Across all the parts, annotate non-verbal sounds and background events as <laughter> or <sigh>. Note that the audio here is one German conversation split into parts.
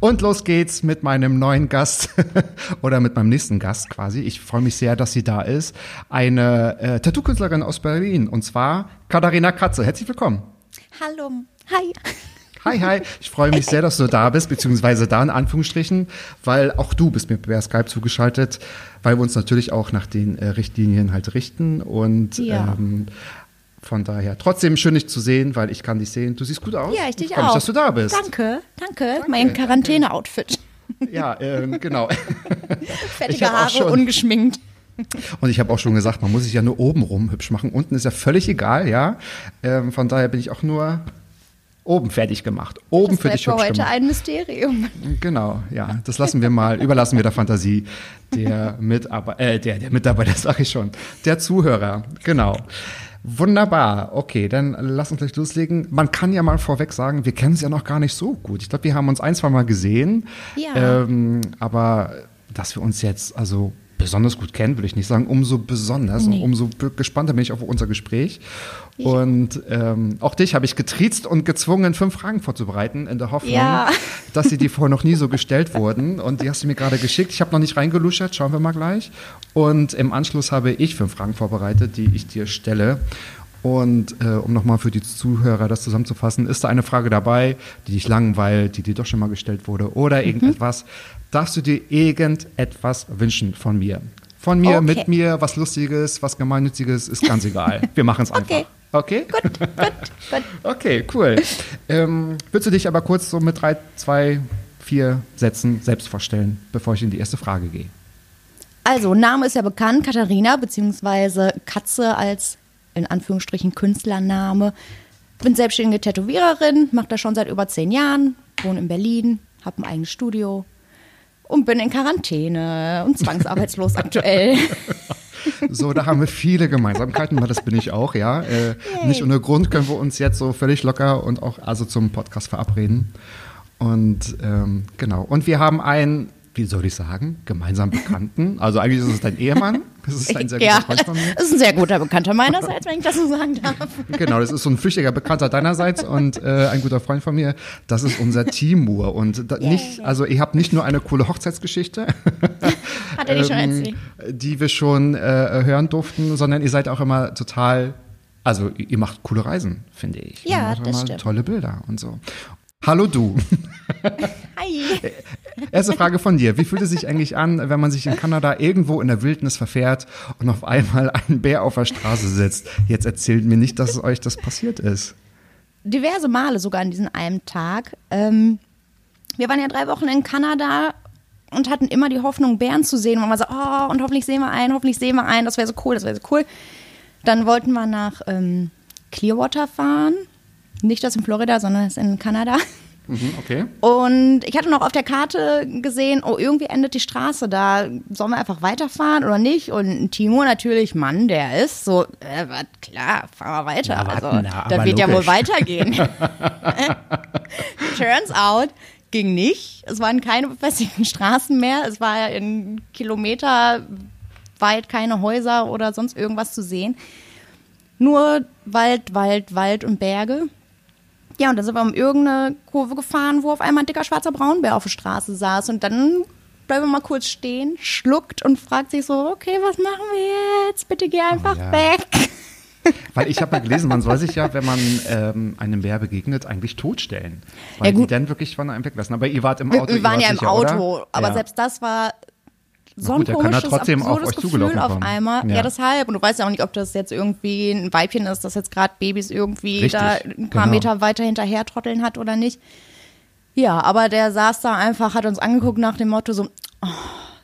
Und los geht's mit meinem neuen Gast <laughs> oder mit meinem nächsten Gast quasi. Ich freue mich sehr, dass sie da ist. Eine äh, Tattoo-Künstlerin aus Berlin und zwar Katharina Katze. Herzlich willkommen. Hallo. Hi. Hi, hi. Ich freue mich sehr, dass du da bist, beziehungsweise da in Anführungsstrichen, weil auch du bist mir per Skype zugeschaltet, weil wir uns natürlich auch nach den äh, Richtlinien halt richten und Ja. ähm, von daher trotzdem schön dich zu sehen, weil ich kann dich sehen. Du siehst gut aus. Ja, ich dich mich, auch. dass du da bist. Danke, danke. mein Quarantäne-Outfit. Ja, ähm, genau. <laughs> <laughs> Auch Haare, schon- ungeschminkt. Und ich habe auch schon gesagt, man muss sich ja nur oben rum hübsch machen. Unten ist ja völlig egal, ja. Ähm, von daher bin ich auch nur oben fertig gemacht. Oben Das für dich für hübsch heute gemacht. ein Mysterium. <laughs> Genau, ja. Das lassen wir mal, überlassen wir der Fantasie der Mitarbeiter, äh, der, der Mitarbeiter, sag ich schon, der Zuhörer. Genau. Wunderbar. Okay, dann lass uns gleich loslegen. Man kann ja mal vorweg sagen, wir kennen es ja noch gar nicht so gut. Ich glaube, wir haben uns ein, zwei Mal gesehen. Ja. Ähm, aber dass wir uns jetzt also besonders gut kennen, würde ich nicht sagen, umso besonders Nee. und umso gespannter bin ich auf unser Gespräch. Und ähm, auch dich habe ich getriezt und gezwungen, fünf Fragen vorzubereiten, in der Hoffnung, Ja. <laughs> dass sie dir vorher noch nie so gestellt wurden. Und die hast du mir gerade geschickt. Ich habe noch nicht reingeluschert, schauen wir mal gleich. Und im Anschluss habe ich fünf Fragen vorbereitet, die ich dir stelle. Und äh, um nochmal für die Zuhörer das zusammenzufassen, ist da eine Frage dabei, die dich langweilt, die dir doch schon mal gestellt wurde oder Mhm. irgendetwas, darfst du dir irgendetwas wünschen von mir? Von mir, Okay. mit mir, was Lustiges, was Gemeinnütziges, ist ganz <laughs> egal. Wir machen es einfach. Okay. Gut, gut, gut. <laughs> Okay, cool. Ähm, würdest du dich aber kurz so mit drei, zwei, vier Sätzen selbst vorstellen, bevor ich in die erste Frage gehe? Also, Name ist ja bekannt, Katharina, beziehungsweise Katze als in Anführungsstrichen Künstlername. Bin selbstständige Tätowiererin, mache das schon seit über zehn Jahren, wohne in Berlin, habe ein eigenes Studio und bin in Quarantäne und zwangsarbeitslos <laughs> aktuell. So, da haben wir viele Gemeinsamkeiten, weil das bin ich auch, ja. Äh, nicht ohne Grund können wir uns jetzt so völlig locker und auch also zum Podcast verabreden. Und ähm, genau. Und wir haben einen, wie soll ich sagen, gemeinsam Bekannten. Also eigentlich ist es dein Ehemann. Das ist ein sehr guter ja, Freund von mir. das ist ein sehr guter Bekannter meinerseits, wenn ich das so sagen darf. Genau, das ist so ein flüchtiger Bekannter deinerseits und äh, ein guter Freund von mir. Das ist unser Timur. Und da, nicht, also ihr habt nicht nur eine coole Hochzeitsgeschichte, <laughs> Hat er dir schon ähm, erzählt? die wir schon äh, hören durften, sondern ihr seid auch immer total, also ihr macht coole Reisen, finde ich. Ja, Ihr macht das immer stimmt. Tolle Bilder und so. Hallo du. <laughs> Hi. Erste Frage von dir. Wie fühlt es sich eigentlich an, wenn man sich in Kanada irgendwo in der Wildnis verfährt und auf einmal ein Bär auf der Straße sitzt? Jetzt erzählt mir nicht, dass euch das passiert ist. diverse Male sogar an diesem einen Tag. Ähm, wir waren ja drei Wochen in Kanada und hatten immer die Hoffnung, Bären zu sehen. Und man war so, oh, und hoffentlich sehen wir einen, hoffentlich sehen wir einen, das wäre so cool, das wäre so cool. Dann wollten wir nach ähm, Clearwater fahren. Nicht das in Florida, sondern das in Kanada. Mhm, okay. Und ich hatte noch auf der Karte gesehen, oh, irgendwie endet die Straße da. Sollen wir einfach weiterfahren oder nicht? Und Timo natürlich, Mann, der ist so, äh, klar, fahren wir weiter. Na, also, na, da wird ja wohl logisch. weitergehen. <laughs> <laughs> Turns out, ging nicht. Es waren keine befestigten Straßen mehr. Es war ja in Kilometer weit keine Häuser oder sonst irgendwas zu sehen. Nur Wald, Wald, Wald und Berge. Ja, und dann sind wir um irgendeine Kurve gefahren, wo auf einmal ein dicker schwarzer Braunbär auf der Straße saß. Und dann bleiben wir mal kurz stehen, schluckt und fragt sich so, okay, was machen wir jetzt? Bitte geh einfach ja. weg. <laughs> Weil ich habe ja gelesen, man soll sich ja, wenn man ähm, einem Bär begegnet, eigentlich totstellen. Weil Ja, gut. die dann wirklich von einem weglassen. Aber ihr wart im Auto. wir waren ja im sicher, Auto, oder? aber ja. selbst das war so Na gut, ein er kann komisches, trotzdem auf absurdes euch Gefühl auf einmal. Ja. Ja. deshalb. Und du weißt ja auch nicht, ob das jetzt irgendwie ein Weibchen ist, das jetzt gerade Babys irgendwie Richtig, da ein paar genau. Meter weiter hinterher trotteln hat oder nicht. Ja, aber der saß da einfach, hat uns angeguckt nach dem Motto so, oh,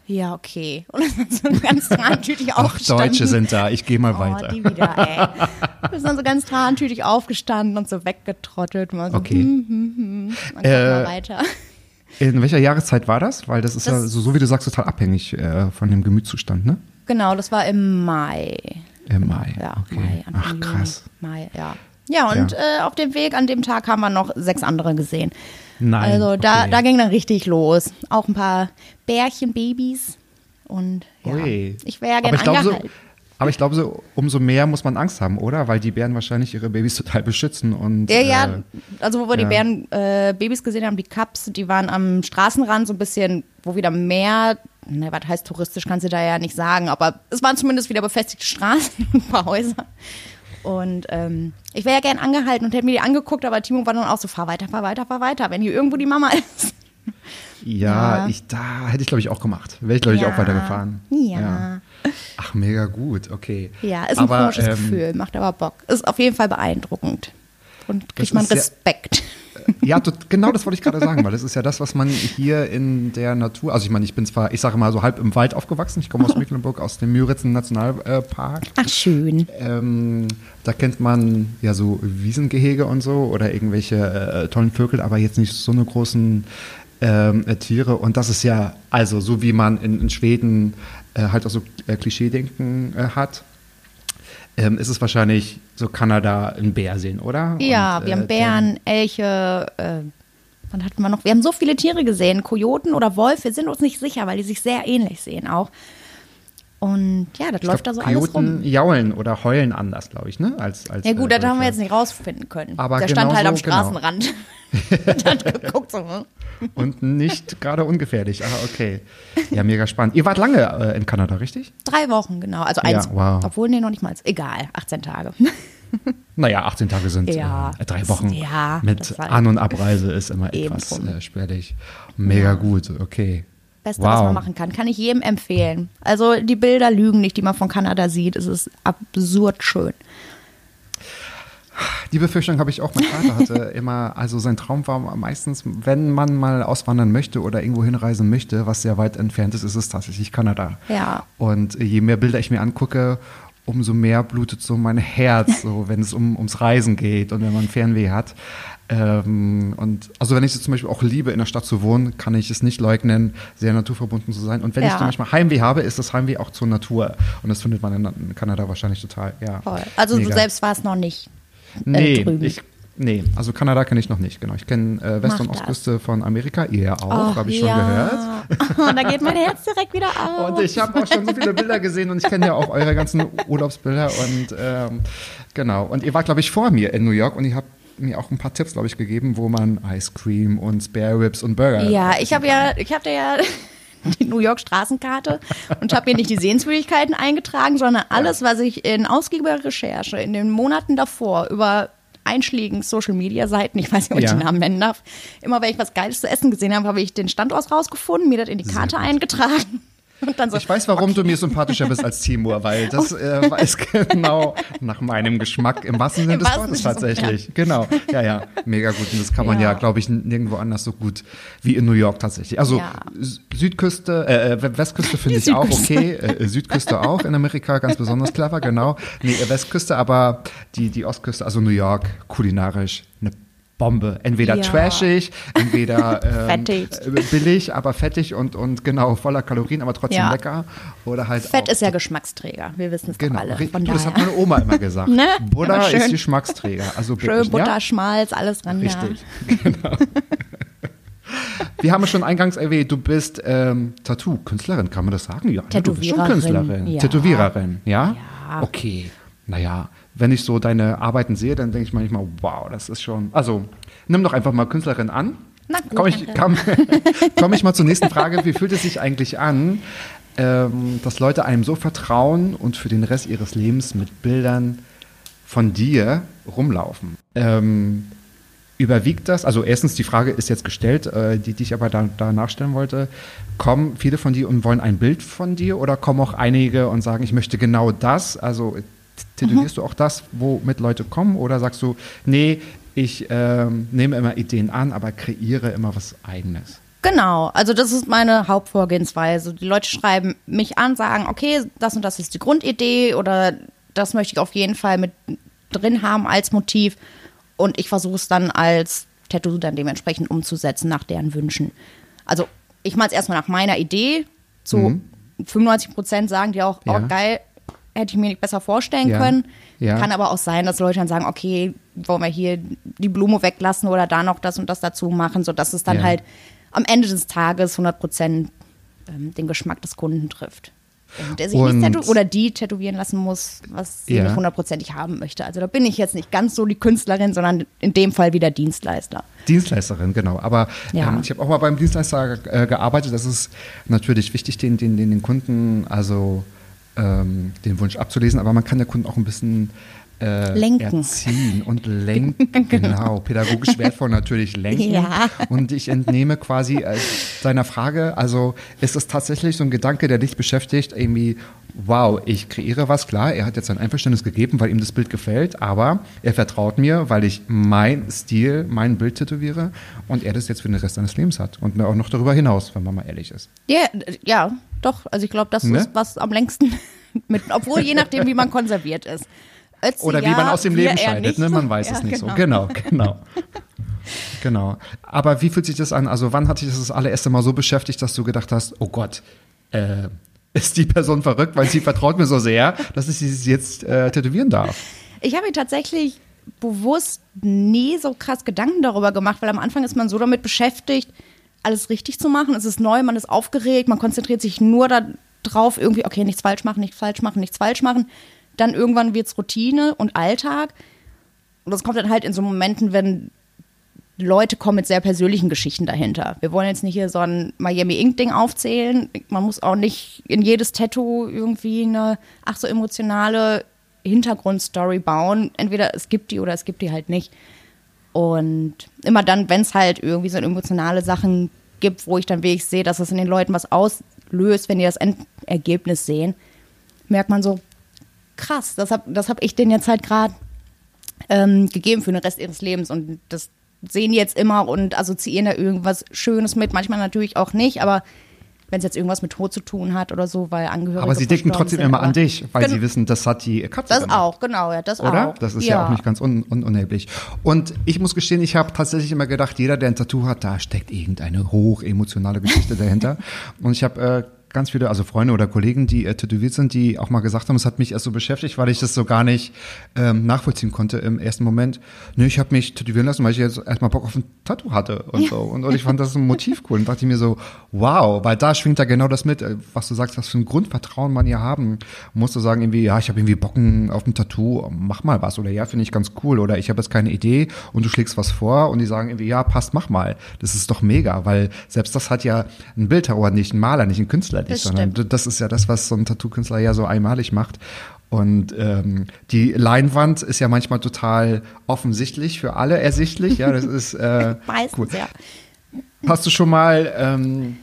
ja, okay. <laughs> Und dann so ganz <laughs> trantütig Ach, aufgestanden. Deutsche sind da, ich gehe mal Oh, weiter. die wieder, ey. <laughs> Ist dann so ganz trantütig aufgestanden und so weggetrottelt. Mal so, Okay. hm, hm, hm. Und dann Äh, mal weiter. In welcher Jahreszeit war das? Weil das ist ja, Das- so, so wie du sagst, total abhängig äh, von dem Gemütszustand, ne? Genau, das war im Mai. Im Mai. Ja, okay. Mai, Ach, krass. Mai, ja. Ja, und Ja. Äh, auf dem Weg an dem Tag haben wir noch sechs andere gesehen. Nein. Also da, okay. da ging dann richtig los. Auch ein paar Bärchenbabys. Und ja, Ui. ich wäre ja gerne glaube, so, angehalten. Aber ich glaube, so, umso mehr muss man Angst haben, oder? Weil die Bären wahrscheinlich ihre Babys total beschützen und. Ja, ja, Äh, also wo wir die ja. Bären äh, Babys gesehen haben, die Cups, die waren am Straßenrand so ein bisschen, wo wieder mehr, ne, was heißt touristisch, kannst du da ja nicht sagen, aber es waren zumindest wieder befestigte Straßen <laughs> und ein paar Häuser. Und ähm, ich wäre ja gern angehalten und hätte mir die angeguckt, aber Timo war dann auch so, fahr weiter, fahr weiter, fahr weiter, wenn hier irgendwo die Mama <laughs> ist. ja, Ja. Ich, da hätte ich, glaube ich, auch gemacht. Wäre ich, glaube ich, Ja. auch weitergefahren. Ja. Ach, mega gut, okay. Ja, ist ein aber, komisches ähm, Gefühl, macht aber Bock. Ist auf jeden Fall beeindruckend. Und kriegt man Respekt. Ja, tot- genau das wollte ich gerade sagen, weil das ist ja das, was man hier in der Natur, also ich meine, ich bin zwar, ich sage mal so halb im Wald aufgewachsen, ich komme aus <laughs> Mecklenburg, aus dem Müritzen Nationalpark. Ach, schön. Ähm, da kennt man ja so Wiesengehege und so oder irgendwelche äh, tollen Vögel, aber jetzt nicht so eine großen ähm, äh, Tiere. Und das ist ja, also so wie man in, in Schweden äh, halt auch so äh, Klischeedenken äh, hat, ähm, ist es wahrscheinlich so Kanada ein Bär sehen, oder? Ja, Und, wir äh, haben Bären, Elche, äh, was hatten wir noch? Wir haben so viele Tiere gesehen, Kojoten oder Wolf, wir sind uns nicht sicher, weil die sich sehr ähnlich sehen auch. Und ja, das Ich läuft glaub, da so alles Kojoten rum. jaulen oder heulen anders, glaube ich, ne? Als, als, Ja gut, äh, das haben wir jetzt nicht rausfinden können. Aber Der stand halt am genauso, genau. Straßenrand. Und <laughs> <laughs> hat geguckt so, hm? Und nicht gerade ungefährlich. Ah, okay. Ja, mega spannend. Ihr wart lange äh, in Kanada, richtig? Drei Wochen, genau. Also eins, Ja, wow. obwohl, nee, noch nicht mal. Egal, 18 Tage. <laughs> Naja, 18 Tage sind Ja, äh, drei Wochen. ja, Mit An- und Abreise ist immer etwas äh, spärlich. Mega gut, okay. Beste, wow. was man machen kann. Kann ich jedem empfehlen. Also die Bilder lügen nicht, die man von Kanada sieht. Es ist absurd schön. Die Befürchtung habe ich auch. Mein Vater hatte <laughs> immer, also sein Traum war meistens, wenn man mal auswandern möchte oder irgendwo hinreisen möchte, was sehr weit entfernt ist, ist es tatsächlich Kanada. Ja. Und je mehr Bilder ich mir angucke, umso mehr blutet so mein Herz, so <laughs> wenn es um, ums Reisen geht und wenn man Fernweh hat. Ähm, und also wenn ich es zum Beispiel auch liebe, in der Stadt zu wohnen, kann ich es nicht leugnen, sehr naturverbunden zu sein. Und wenn ich Ja. zum Beispiel Heimweh habe, ist das Heimweh auch zur Natur. Und das findet man in, Kanada wahrscheinlich total, ja. Toll. Also mega. du selbst warst noch nicht äh, Nee, drüben. ich, nee, also Kanada kenne ich noch nicht, genau. Ich kenne äh, West- Mach und das. Ostküste von Amerika, ihr auch, habe ich schon ja. gehört. <laughs> Und da geht mein Herz direkt wieder <laughs> auf. Und ich habe auch schon so viele Bilder gesehen und ich kenne ja auch eure ganzen Urlaubsbilder und ähm, genau. Und ihr wart, glaube ich, vor mir in New York und ihr habt mir auch ein paar Tipps, glaube ich, gegeben, wo man Ice Cream und Spare Ribs und Burger. Ja, ich habe ja, ich hatte ja <laughs> die New York Straßenkarte und habe mir nicht die Sehenswürdigkeiten eingetragen, sondern alles, was ich in ausgiebiger Recherche in den Monaten davor über einschlägigen Social Media Seiten, ich weiß nicht, ob ich Ja. den Namen nennen darf, immer wenn ich was Geiles zu essen gesehen habe, habe ich den Standort rausgefunden, mir das in die Karte eingetragen so Ich weiß, warum du mir sympathischer bist als Timur, weil das <laughs> äh, weiß genau nach meinem Geschmack im wahrsten Sinne Im des Wortes tatsächlich. Genau. Ja, ja, mega gut. Und das kann man ja, Ja. glaube ich, nirgendwo anders so gut wie in New York tatsächlich. Also Ja. Südküste, äh, äh, Westküste finde ich auch okay. Äh, Südküste auch in Amerika, ganz besonders clever, genau. Nee, äh, Westküste, aber die, die Ostküste, also New York, kulinarisch Bombe. Entweder Ja. trashig, entweder <laughs> ähm, äh, billig, aber fettig und, und genau voller Kalorien, aber trotzdem Ja. lecker. Oder halt Fett ist ja Geschmacksträger, wir wissen es Genau, alle. Von das hat meine Oma immer gesagt. <laughs> Ne? Butter ist Geschmacksträger. Also Schön Butter, ja? Schmalz, alles dran. Richtig, genau. Wir haben es schon eingangs erwähnt, du bist ähm, Tattoo-Künstlerin, kann man das sagen? Ja, ne? du bist schon Tätowiererin, Künstlerin. ja. Tätowiererin, ja? Ja. Okay, naja, wenn ich so deine Arbeiten sehe, dann denke ich manchmal, wow, das ist schon, also nimm doch einfach mal Künstlerin an. Na gut, Komm ich, komm, <laughs> komm ich mal zur nächsten Frage. Wie fühlt es sich eigentlich an, ähm, dass Leute einem so vertrauen und für den Rest ihres Lebens mit Bildern von dir rumlaufen? Ähm, überwiegt das? Also erstens, die Frage ist jetzt gestellt, äh, die, die ich aber da, da nachstellen wollte. Kommen viele von dir und wollen ein Bild von dir oder kommen auch einige und sagen, ich möchte genau das? Also tätowierst du auch das, womit Leute kommen? Oder sagst du, nee, ich ähm, nehme immer Ideen an, aber kreiere immer was Eigenes? Genau, also das ist meine Hauptvorgehensweise. Die Leute schreiben mich an, sagen, okay, das und das ist die Grundidee oder das möchte ich auf jeden Fall mit drin haben als Motiv und ich versuche es dann als Tattoo dann dementsprechend umzusetzen nach deren Wünschen. Also ich mache es erstmal nach meiner Idee. Zu 95 Prozent sagen die auch, Mhm. Ja. oh geil, hätte ich mir nicht besser vorstellen Ja. können. Ja. Kann aber auch sein, dass Leute dann sagen, okay, wollen wir hier die Blume weglassen oder da noch das und das dazu machen, sodass es dann Ja. halt am Ende des Tages 100 Prozent ähm, den Geschmack des Kunden trifft. Und der sich Und- nicht oder die tätowieren lassen muss, was sie nicht hundertprozentig haben möchte. Also da bin ich jetzt nicht ganz so die Künstlerin, sondern in dem Fall wieder Dienstleister. Dienstleisterin, genau. Aber ähm, ich habe auch mal beim Dienstleister äh, gearbeitet. Das ist natürlich wichtig, den, den, den, den Kunden, also ähm, den Wunsch abzulesen. Aber man kann der Kunden auch ein bisschen äh, Lenken. erziehen und <laughs> lenken. genau. Pädagogisch wertvoll natürlich <laughs> lenken. Ja. Und ich entnehme quasi äh, deiner Frage, also ist es tatsächlich so ein Gedanke, der dich beschäftigt, irgendwie, wow, ich kreiere was, klar, er hat jetzt sein Einverständnis gegeben, weil ihm das Bild gefällt, aber er vertraut mir, weil ich mein Stil, mein Bild tätowiere und er das jetzt für den Rest seines Lebens hat und auch noch darüber hinaus, wenn man mal ehrlich ist. Ja, ja, doch. Also ich glaube, das Ne? ist was am längsten <laughs> mit, obwohl je nachdem, wie man konserviert ist. Ötzi, Oder wie ja, man aus dem Leben scheidet, ne? man weiß <laughs> Ja, es nicht so. Genau, genau. genau. Aber wie fühlt sich das an? Also wann hat dich das das allererste Mal so beschäftigt, dass du gedacht hast, oh Gott, äh, ist die Person verrückt, weil sie vertraut mir so sehr, dass ich sie jetzt äh, tätowieren darf? Ich habe mir tatsächlich bewusst nie so krass Gedanken darüber gemacht, weil am Anfang ist man so damit beschäftigt, alles richtig zu machen. Es ist neu, man ist aufgeregt, man konzentriert sich nur darauf, irgendwie, okay, nichts falsch machen, nichts falsch machen, nichts falsch machen. Dann irgendwann wird es Routine und Alltag. Und das kommt dann halt in so Momenten, wenn Leute kommen mit sehr persönlichen Geschichten dahinter. Wir wollen jetzt nicht hier so ein Miami Ink Ding aufzählen. Man muss auch nicht in jedes Tattoo irgendwie eine ach so emotionale Hintergrundstory bauen. Entweder es gibt die oder es gibt die halt nicht. Und immer dann, wenn es halt irgendwie so emotionale Sachen gibt, wo ich dann wirklich sehe, dass es in den Leuten was auslöst, wenn die das Endergebnis sehen, merkt man so, krass, das habe das hab ich denen jetzt halt gerade ähm, gegeben für den Rest ihres Lebens. Und das sehen die jetzt immer und assoziieren da irgendwas Schönes mit. Manchmal natürlich auch nicht, aber wenn es jetzt irgendwas mit Tod zu tun hat oder so, weil Angehörige. Aber sie denken trotzdem sind, immer an dich, weil Genau. sie wissen, das hat die Katze Das gemacht. auch, genau, ja, das Oder? auch. Das ist ja, auch nicht ganz un un unerheblich. Und ich muss gestehen, ich habe tatsächlich immer gedacht, jeder, der ein Tattoo hat, da steckt irgendeine hochemotionale Geschichte dahinter. <laughs> Und ich habe äh, ganz viele, also Freunde oder Kollegen, die äh, tätowiert sind, die auch mal gesagt haben, es hat mich erst so beschäftigt, weil ich das so gar nicht ähm, nachvollziehen konnte im ersten Moment. Nee, ich habe mich tätowieren lassen, weil ich jetzt erstmal Bock auf ein Tattoo hatte und so. Und, und ich fand das ein Motiv cool und dachte mir so, wow, weil da schwingt ja genau das mit, äh, was du sagst, was für ein Grundvertrauen man hier haben. Musst du sagen irgendwie, ja, ich habe irgendwie Bocken auf ein Tattoo, mach mal was oder ja, finde ich ganz cool oder ich habe jetzt keine Idee und du schlägst was vor und die sagen irgendwie, ja, passt, mach mal. Das ist doch mega, weil selbst das hat ja ein Bildhauer nicht, ein Maler nicht, ein Künstler nicht, Das sondern stimmt. das ist ja das, was so ein Tattoo-Künstler ja so einmalig macht. Und ähm, die Leinwand ist ja manchmal total offensichtlich für alle ersichtlich. Ja, das ist äh, <laughs> Meistens, cool. ja. Hast du schon mal ähm,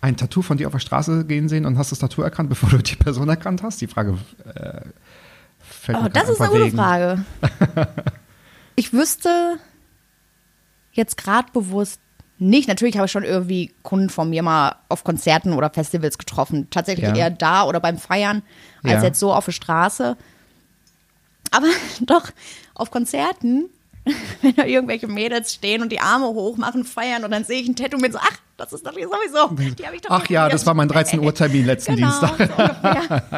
ein Tattoo von dir auf der Straße gehen sehen und hast das Tattoo erkannt, <laughs> bevor du die Person erkannt hast? Die Frage äh, fällt Oh, mir das ist eine gute. Frage. <laughs> ich wüsste jetzt gerade bewusst nicht. Natürlich habe ich schon irgendwie Kunden von mir mal auf Konzerten oder Festivals getroffen. Tatsächlich Ja. eher da oder beim Feiern, als Ja. jetzt so auf der Straße. Aber <laughs> doch, auf Konzerten, <laughs> wenn da irgendwelche Mädels stehen und die Arme hoch machen, feiern und dann sehe ich ein Tattoo mit so, ach, das ist doch sowieso. Die habe ich doch Ach ja, das war mein 13 Uhr Termin <laughs> letzten Genau, Dienstag.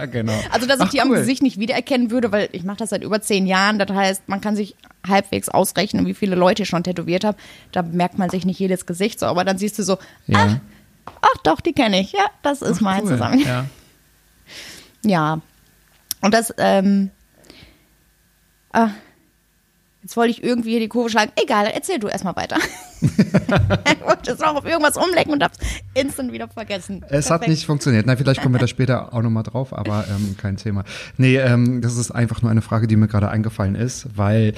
so <laughs> genau. Also, dass ich Ach, die am cool. Gesicht nicht wiedererkennen würde, weil ich mache das seit über zehn Jahren. Das heißt, man kann sich halbwegs ausrechnen, wie viele Leute ich schon tätowiert habe. Da merkt man sich nicht jedes Gesicht so, aber dann siehst du so, ach, Ja. ach doch, die kenne ich. Ja, das ist mein Cool. zusammen. Ja. Ja. Und das, ähm, ah, jetzt wollte ich irgendwie hier die Kurve schlagen. Egal, erzähl du erstmal weiter. <laughs> ich wollte es noch auf irgendwas umlenken und hab's instant wieder vergessen. Es hat Perfekt. nicht funktioniert. Na, vielleicht kommen wir da später auch nochmal drauf, aber <laughs> ähm, kein Thema. Nee, ähm, das ist einfach nur eine Frage, die mir gerade eingefallen ist, weil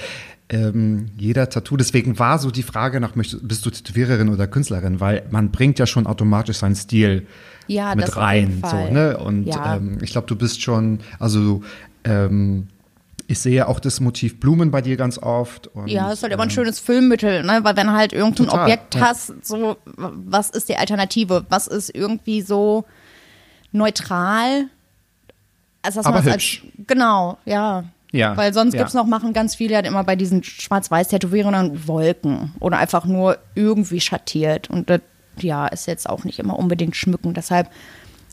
ähm, jeder Tattoo, deswegen war so die Frage nach, bist du Tätowiererin oder Künstlerin, weil man bringt ja schon automatisch seinen Stil Ja, mit rein. So, ne? Und Ja. ähm, ich glaube, du bist schon, also ähm, ich sehe auch das Motiv Blumen bei dir ganz oft. Und, Ja, ist halt immer ein ähm, schönes Filmmittel, ne? weil wenn halt irgendein Total, Objekt ja. hast, so, was ist die Alternative? Was ist irgendwie so neutral? Also, dass Aber es hübsch. Als, genau, ja. Ja, Weil sonst ja. gibt's noch, machen ganz viele halt immer bei diesen Schwarz-Weiß-Tätowierungen Wolken oder einfach nur irgendwie schattiert. Und das ja, ist jetzt auch nicht immer unbedingt schmücken. Deshalb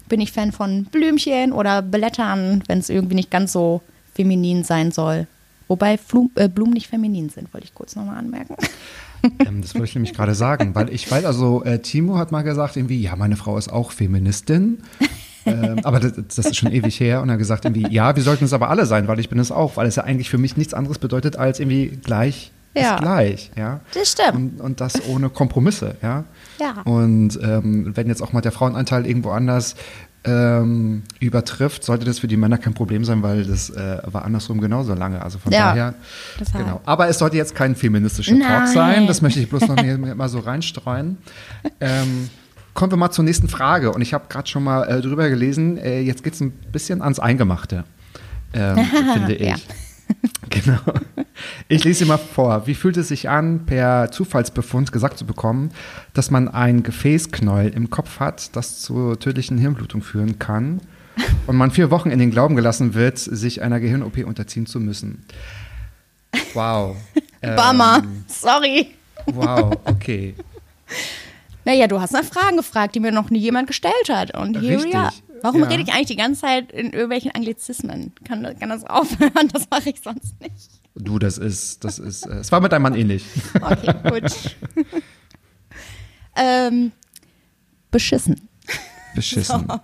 bin ich Fan von Blümchen oder Blättern, wenn es irgendwie nicht ganz so feminin sein soll. Wobei Flum, äh, Blumen nicht feminin sind, wollte ich kurz nochmal anmerken. <laughs> Ähm, das wollte ich nämlich gerade sagen, weil ich weiß, also äh, Timo hat mal gesagt, irgendwie, ja, meine Frau ist auch Feministin. ähm, aber das, das, ist schon ewig her und er hat gesagt, irgendwie, ja, wir sollten es aber alle sein, weil ich bin es auch, weil es ja eigentlich für mich nichts anderes bedeutet als irgendwie gleich Ja. ist gleich, ja. Das stimmt. Und, und das ohne Kompromisse, ja. Ja. Und ähm, wenn jetzt auch mal der Frauenanteil irgendwo anders ähm, übertrifft, sollte das für die Männer kein Problem sein, weil das äh, war andersrum genauso lange. Also von Ja, daher, genau. Aber es sollte jetzt kein feministischer Talk Nein. sein. Das möchte ich bloß noch mal so reinstreuen. Ähm, kommen wir mal zur nächsten Frage. Und ich habe gerade schon mal äh, drüber gelesen. Äh, jetzt geht es ein bisschen ans Eingemachte, ähm, <laughs> finde ich. Ja. <laughs> Genau. Ich lese mal vor. Wie fühlt es sich an, per Zufallsbefund gesagt zu bekommen, dass man ein Gefäßknäuel im Kopf hat, das zur tödlichen Hirnblutung führen kann und man vier Wochen in den Glauben gelassen wird, sich einer Gehirn-OP unterziehen zu müssen? Wow. <laughs> Bummer. Ähm, Sorry. wow, okay. <laughs> Naja, du hast nach Fragen gefragt, die mir noch nie jemand gestellt hat. Und here Richtig, we are. Warum ja. rede ich eigentlich die ganze Zeit in irgendwelchen Anglizismen? Kann, kann das <laughs> aufhören? Das mache ich sonst nicht. Du, das ist, das ist, äh, es war mit deinem Mann ähnlich. <laughs> Okay, gut. <laughs> ähm, beschissen. Beschissen. So.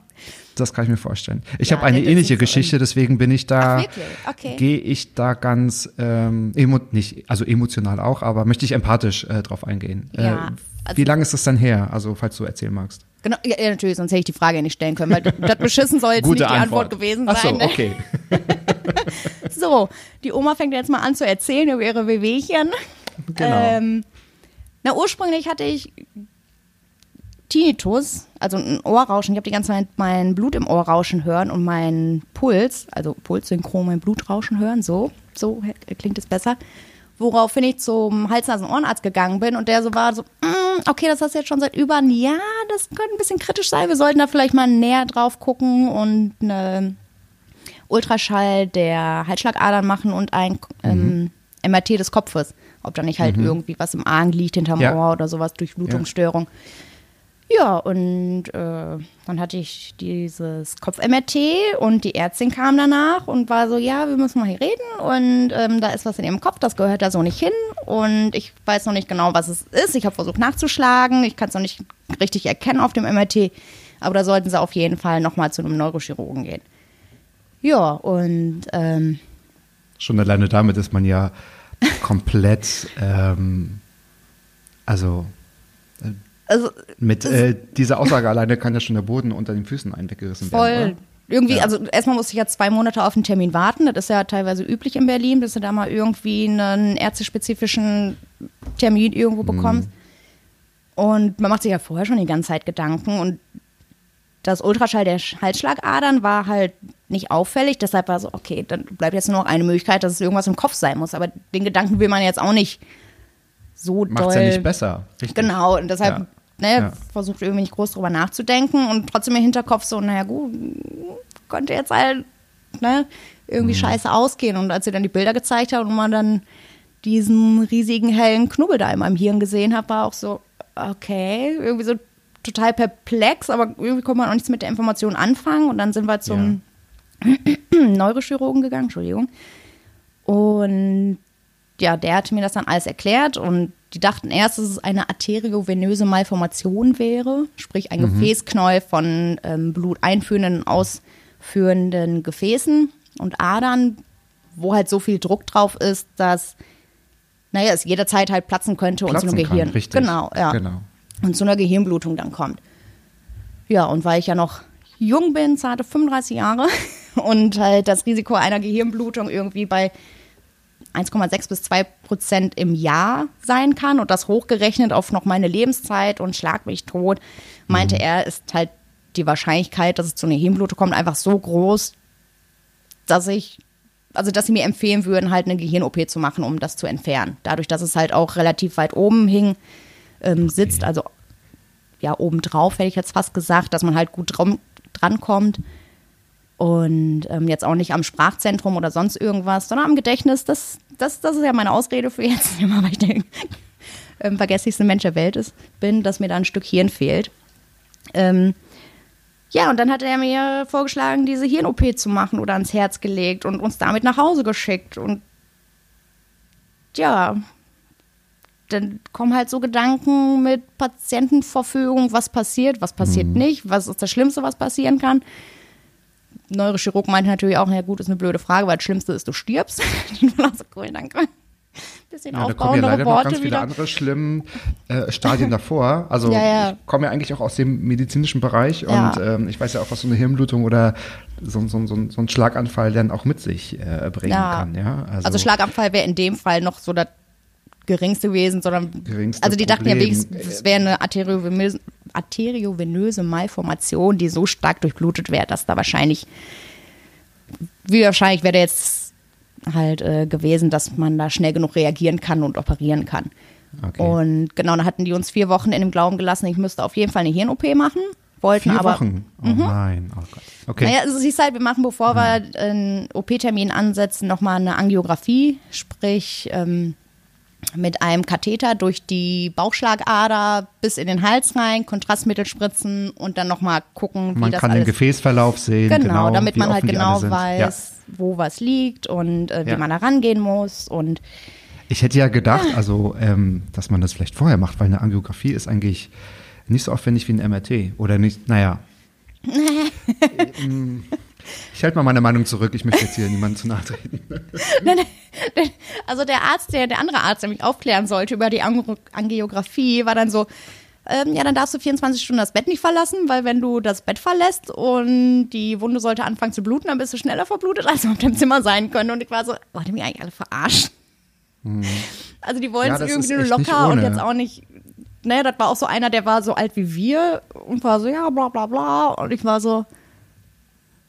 Das kann ich mir vorstellen. Ich Ja, habe eine ähnliche Geschichte, deswegen bin ich da, Ach? Okay. gehe ich da ganz, ähm, emo nicht, also emotional auch, aber möchte ich empathisch äh, drauf eingehen. Ja, äh, also- wie lange ist das denn her? Also, falls du erzählen magst. Genau, ja, ja, natürlich, sonst hätte ich die Frage ja nicht stellen können, weil das beschissen soll jetzt nicht die Antwort gewesen Ach so, sein. ne? okay. <laughs> So, die Oma fängt jetzt mal an zu erzählen über ihre Wehwehchen. Genau. Ähm, na, ursprünglich hatte ich Tinnitus, also ein Ohrrauschen. Ich habe die ganze Zeit mein Blut im Ohr rauschen hören und meinen Puls, also pulssynchron mein Blutrauschen hören, so, so klingt es besser. Woraufhin ich zum Hals-Nasen-Ohrenarzt gegangen bin und der so war so, "Mm, okay, das hast du jetzt schon seit über einem Jahr, das könnte ein bisschen kritisch sein, wir sollten da vielleicht mal näher drauf gucken und eine Ultraschall der Halsschlagadern machen und ein ähm, MRT des Kopfes. Ob da nicht halt irgendwie was im Argen liegt hinterm Ja. Ohr oder sowas, Durchblutungsstörung. Ja, und äh, dann hatte ich dieses Kopf-MRT und die Ärztin kam danach und war so, ja, wir müssen mal hier reden und ähm, da ist was in ihrem Kopf, das gehört da so nicht hin und ich weiß noch nicht genau, was es ist. Ich habe versucht nachzuschlagen, ich kann es noch nicht richtig erkennen auf dem MRT, aber da sollten sie auf jeden Fall nochmal zu einem Neurochirurgen gehen. Ja, und ähm, Schon alleine damit ist man ja komplett, ähm, also also mit äh, dieser Aussage alleine kann ja schon der Boden unter den Füßen einen weggerissen Voll. werden. Irgendwie, Ja. also erstmal musste ich ja zwei Monate auf einen Termin warten. Das ist ja teilweise üblich in Berlin, bis du da mal irgendwie einen ärztespezifischen Termin irgendwo Mhm. bekommst. Und man macht sich ja vorher schon die ganze Zeit Gedanken. Und das Ultraschall der Sch- Halsschlagadern war halt nicht auffällig. Deshalb war so, okay, dann bleibt jetzt nur noch eine Möglichkeit, dass es irgendwas im Kopf sein muss. Aber den Gedanken will man jetzt auch nicht so Macht doll. es ja nicht besser. Richtig. Genau, und deshalb Ja. Ne, Ja. versucht irgendwie nicht groß drüber nachzudenken und trotzdem im Hinterkopf so, naja gut, könnte jetzt halt ne, irgendwie Mhm. scheiße ausgehen. Und als sie dann die Bilder gezeigt hat und man dann diesen riesigen hellen Knubbel da in meinem Hirn gesehen hat, war auch so, okay, irgendwie so total perplex, aber irgendwie konnte man auch nichts mit der Information anfangen. Und dann sind wir zum <clears throat> Neurochirurgen gegangen, Entschuldigung. Und ja, der hatte mir das dann alles erklärt und die dachten erst, dass es eine arteriovenöse Malformation wäre, sprich ein Gefäßknäuel von ähm, bluteinführenden und ausführenden Gefäßen und Adern, wo halt so viel Druck drauf ist, dass, naja, es jederzeit halt platzen könnte und zu Platzen kann, Gehirn. richtig. Genau, ja. Genau. Und zu einer Gehirnblutung dann kommt. Ja, und weil ich ja noch jung bin, zarte 35 Jahre <laughs> und halt das Risiko einer Gehirnblutung irgendwie bei 1,6 bis 2 Prozent im Jahr sein kann und das hochgerechnet auf noch meine Lebenszeit und schlag mich tot, meinte er, ist halt die Wahrscheinlichkeit, dass es zu einer Hirnblutung kommt, einfach so groß, dass ich, also dass sie mir empfehlen würden, halt eine Gehirn-OP zu machen, um das zu entfernen. Dadurch, dass es halt auch relativ weit oben hing, ähm, sitzt, also ja, obendrauf hätte ich jetzt fast gesagt, dass man halt gut dran, drankommt. Und ähm, jetzt auch nicht am Sprachzentrum oder sonst irgendwas, sondern am Gedächtnis. Das, das, das ist ja meine Ausrede für jetzt. Immer, <laughs> weil ich denke, ähm, vergesslichste Mensch der Welt ist, bin, dass mir da ein Stück Hirn fehlt. Ähm, ja, und dann hat er mir vorgeschlagen, diese Hirn-OP zu machen oder ans Herz gelegt und uns damit nach Hause geschickt. Und ja, dann kommen halt so Gedanken mit Patientenverfügung, was passiert, was passiert nicht, was ist das Schlimmste, was passieren kann. Neurochirurg meinte natürlich auch, ja gut, ist eine blöde Frage, weil das Schlimmste ist, du stirbst. <laughs> So, cool, danke. Bisschen Ja, da kommen ja leider noch Worte ganz viele wieder. andere schlimme äh, Stadien davor. Also <laughs> Ja, ja. ich komme ja eigentlich auch aus dem medizinischen Bereich Ja. und ähm, ich weiß ja auch, was so eine Hirnblutung oder so, so, so, so ein Schlaganfall dann auch mit sich äh, bringen kann. Ja? Also, Schlaganfall wäre in dem Fall noch so das geringste gewesen, sondern Geringste also die dachten ja Problem. wenigstens, es wäre eine arteriovenöse, arteriovenöse Malformation, die so stark durchblutet wäre, dass da wahrscheinlich, wie wahrscheinlich wäre jetzt halt äh, gewesen, dass man da schnell genug reagieren kann und operieren kann. Okay. Und genau, dann hatten die uns vier Wochen in dem Glauben gelassen, ich müsste auf jeden Fall eine Hirn-OP machen, wollten Vier aber Wochen? Oh nein, oh Gott. Okay. naja, also es hieß halt, wir machen, bevor wir einen OP-Termin ansetzen, nochmal eine Angiografie, sprich ähm, mit einem Katheter durch die Bauchschlagader bis in den Hals rein, Kontrastmittel spritzen und dann nochmal gucken, wie man das kann den alles... Gefäßverlauf sehen. Genau, Genau, damit man halt genau weiß, wo was liegt und äh, wie Ja. man da rangehen muss und Ich hätte ja gedacht, also, ähm, dass man das vielleicht vorher macht, weil eine Angiografie ist eigentlich nicht so aufwendig wie ein MRT. Oder nicht, naja. <laughs> Ich halte mal meine Meinung zurück, ich möchte jetzt hier niemandem zu nahe treten. <laughs> Also der Arzt, der, der andere Arzt, der mich aufklären sollte über die Angi- Angiografie, war dann so, ähm, ja, dann darfst du 24 Stunden das Bett nicht verlassen, weil wenn du das Bett verlässt und die Wunde sollte anfangen zu bluten, dann bist du schneller verblutet, als du auf deinem Zimmer sein können. Und ich war so, wollt ihr mich eigentlich alle verarschen? Also die wollen es irgendwie nur locker und jetzt auch nicht, ne, das war auch so einer, der war so alt wie wir und war so, ja, bla bla bla. Und ich war so,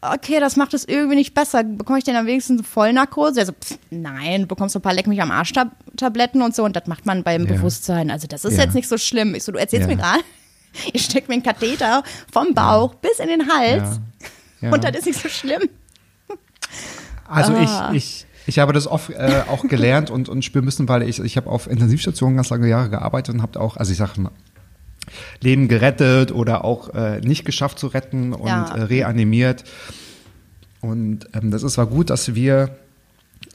okay, das macht es irgendwie nicht besser. Bekomme ich denn am wenigsten Vollnarkose? Also, pff, nein, du bekommst so ein paar Leck mich am Arsch-Tabletten und so und das macht man beim Ja. Bewusstsein. Also, das ist Ja. jetzt nicht so schlimm. Ich so, du erzählst Ja. mir gerade, <laughs> ich stecke mir einen Katheter vom Bauch bis in den Hals <laughs> und das ist nicht so schlimm. Also Ah. ich, ich, ich habe das oft äh, auch gelernt und, und spüren müssen, weil ich, ich habe auf Intensivstationen ganz lange Jahre gearbeitet und habe auch, also ich sage mal, Leben gerettet oder auch äh, nicht geschafft zu retten und Ja. äh, reanimiert. Und ähm, das ist zwar gut, dass wir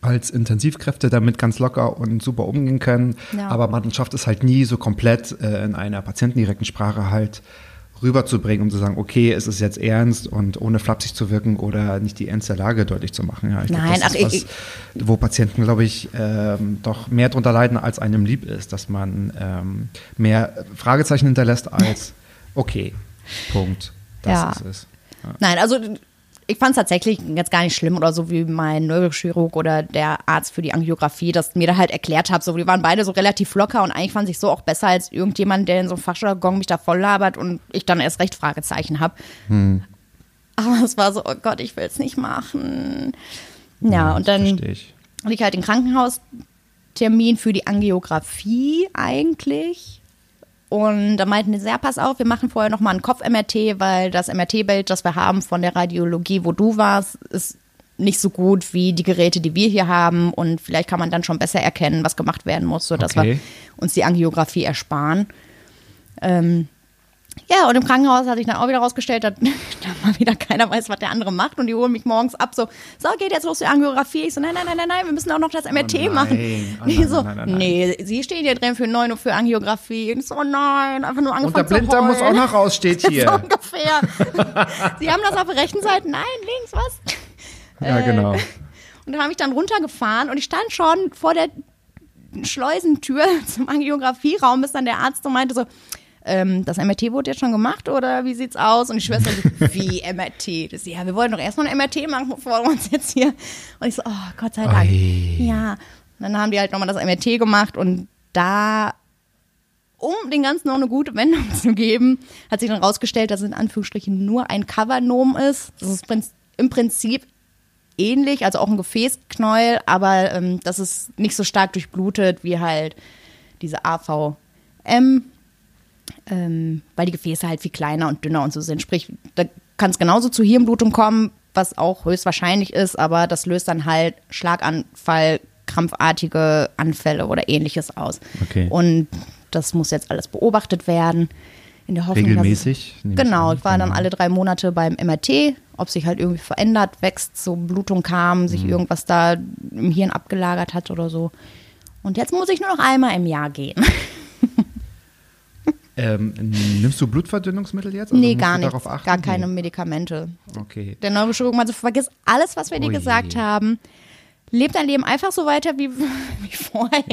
als Intensivkräfte damit ganz locker und super umgehen können, Ja. aber man schafft es halt nie so komplett äh, in einer patientendirekten Sprache halt rüberzubringen, um zu sagen, okay, es ist jetzt ernst und ohne flapsig zu wirken oder nicht die ernste Lage deutlich zu machen. Ja, ich glaub, Nein, das ach, ist was, ich- wo Patienten, glaube ich, ähm, doch mehr drunter leiden, als einem lieb ist, dass man ähm, mehr Fragezeichen hinterlässt als, okay, Punkt, das Ja. ist es. Nein, also ich fand es tatsächlich jetzt gar nicht schlimm oder so wie mein Neurochirurg oder der Arzt für die Angiografie, das mir da halt erklärt hat. So, die waren beide so relativ locker und eigentlich fand ich so auch besser als irgendjemand, der in so einem Fachjargon mich da voll labert und ich dann erst recht Fragezeichen habe. Aber es war so, oh Gott, ich will es nicht machen. Ja, und das dann hatte ich halt den Krankenhaustermin für die Angiografie eigentlich. Und da meinten die, ja, pass auf, wir machen vorher nochmal ein Kopf-MRT, weil das MRT-Bild, das wir haben von der Radiologie, wo du warst, ist nicht so gut wie die Geräte, die wir hier haben. Und vielleicht kann man dann schon besser erkennen, was gemacht werden muss, sodass Okay. wir uns die Angiografie ersparen. Ähm, ja, und im Krankenhaus hat sich dann auch wieder rausgestellt, dass <laughs> da mal wieder keiner weiß, was der andere macht. Und die holen mich morgens ab, so, so, geht jetzt los die Angiografie. Ich so, nein, nein, nein, nein, nein, wir müssen auch noch das MRT nein. machen. Oh nein, <laughs> so, nein, nein, nee, Sie stehen hier drin für 9 Uhr für Angiografie. Und ich so, oh nein, einfach nur Und der angefangen Blinddarm muss auch noch raus, steht <laughs> So hier. ungefähr. Sie haben das auf der rechten Seite? Nein, links, was? Ja, genau. Und da habe ich dann runtergefahren und ich stand schon vor der Schleusentür zum Angiografie-Raum, bis dann der Arzt so meinte so, ähm, das MRT wurde jetzt schon gemacht oder wie sieht's aus? Und die Schwester so, <laughs> wie MRT? Das, ja, wir wollen doch erstmal ein MRT machen, bevor wir uns jetzt hier. Und ich so, oh Gott sei Dank. Ei. Ja. Und dann haben die halt nochmal das MRT gemacht und da, um den Ganzen noch eine gute Wendung zu geben, hat sich dann rausgestellt, dass es in Anführungsstrichen nur ein Covernom ist. Das ist im Prinzip ähnlich, also auch ein Gefäßknäuel, aber ähm, das ist nicht so stark durchblutet wie halt diese AVM, ähm, weil die Gefäße halt viel kleiner und dünner und so sind. Sprich, da kann es genauso zu Hirnblutung kommen, was auch höchstwahrscheinlich ist, aber das löst dann halt Schlaganfall, krampfartige Anfälle oder ähnliches aus. Okay. Und das muss jetzt alles beobachtet werden. In der Hoffnung, Regelmäßig? Dass genau, ich war dann Genau. alle drei Monate beim MRT, ob sich halt irgendwie verändert, wächst, so Blutung kam, Mhm. sich irgendwas da im Hirn abgelagert hat oder so. Und jetzt muss ich nur noch einmal im Jahr gehen. <laughs> Ähm, nimmst du Blutverdünnungsmittel jetzt? Also nee, gar achten? Gar keine. Medikamente. Okay. Der Neurochirurg meinte, vergiss alles, was wir dir Oh je. gesagt haben. Leb dein Leben einfach so weiter wie, <laughs> wie vorher.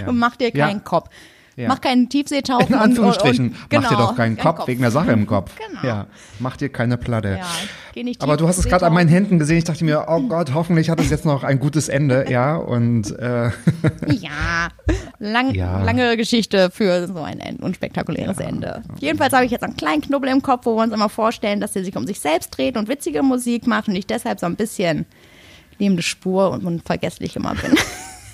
Ja. Und mach dir Ja. keinen Kopf. Ja. Mach keinen Tiefseetauchen. <laughs> In Anführungsstrichen, und, und, genau, mach dir doch keinen Kopf, wegen der Sache im Kopf. Genau. Ja, mach dir keine Platte. Ja, geh nicht Aber du hast es gerade an meinen. Händen gesehen. Ich dachte mir, oh Gott, hoffentlich hat es jetzt noch ein gutes Ende. Ja, und äh, <laughs> Ja, lang, Ja. lange Geschichte für so ein unspektakuläres Ende. Jedenfalls habe ich jetzt einen kleinen Knubbel im Kopf, wo wir uns immer vorstellen, dass er sich um sich selbst dreht und witzige Musik macht und ich deshalb so ein bisschen lebende Spur und unvergesslich immer bin. <laughs>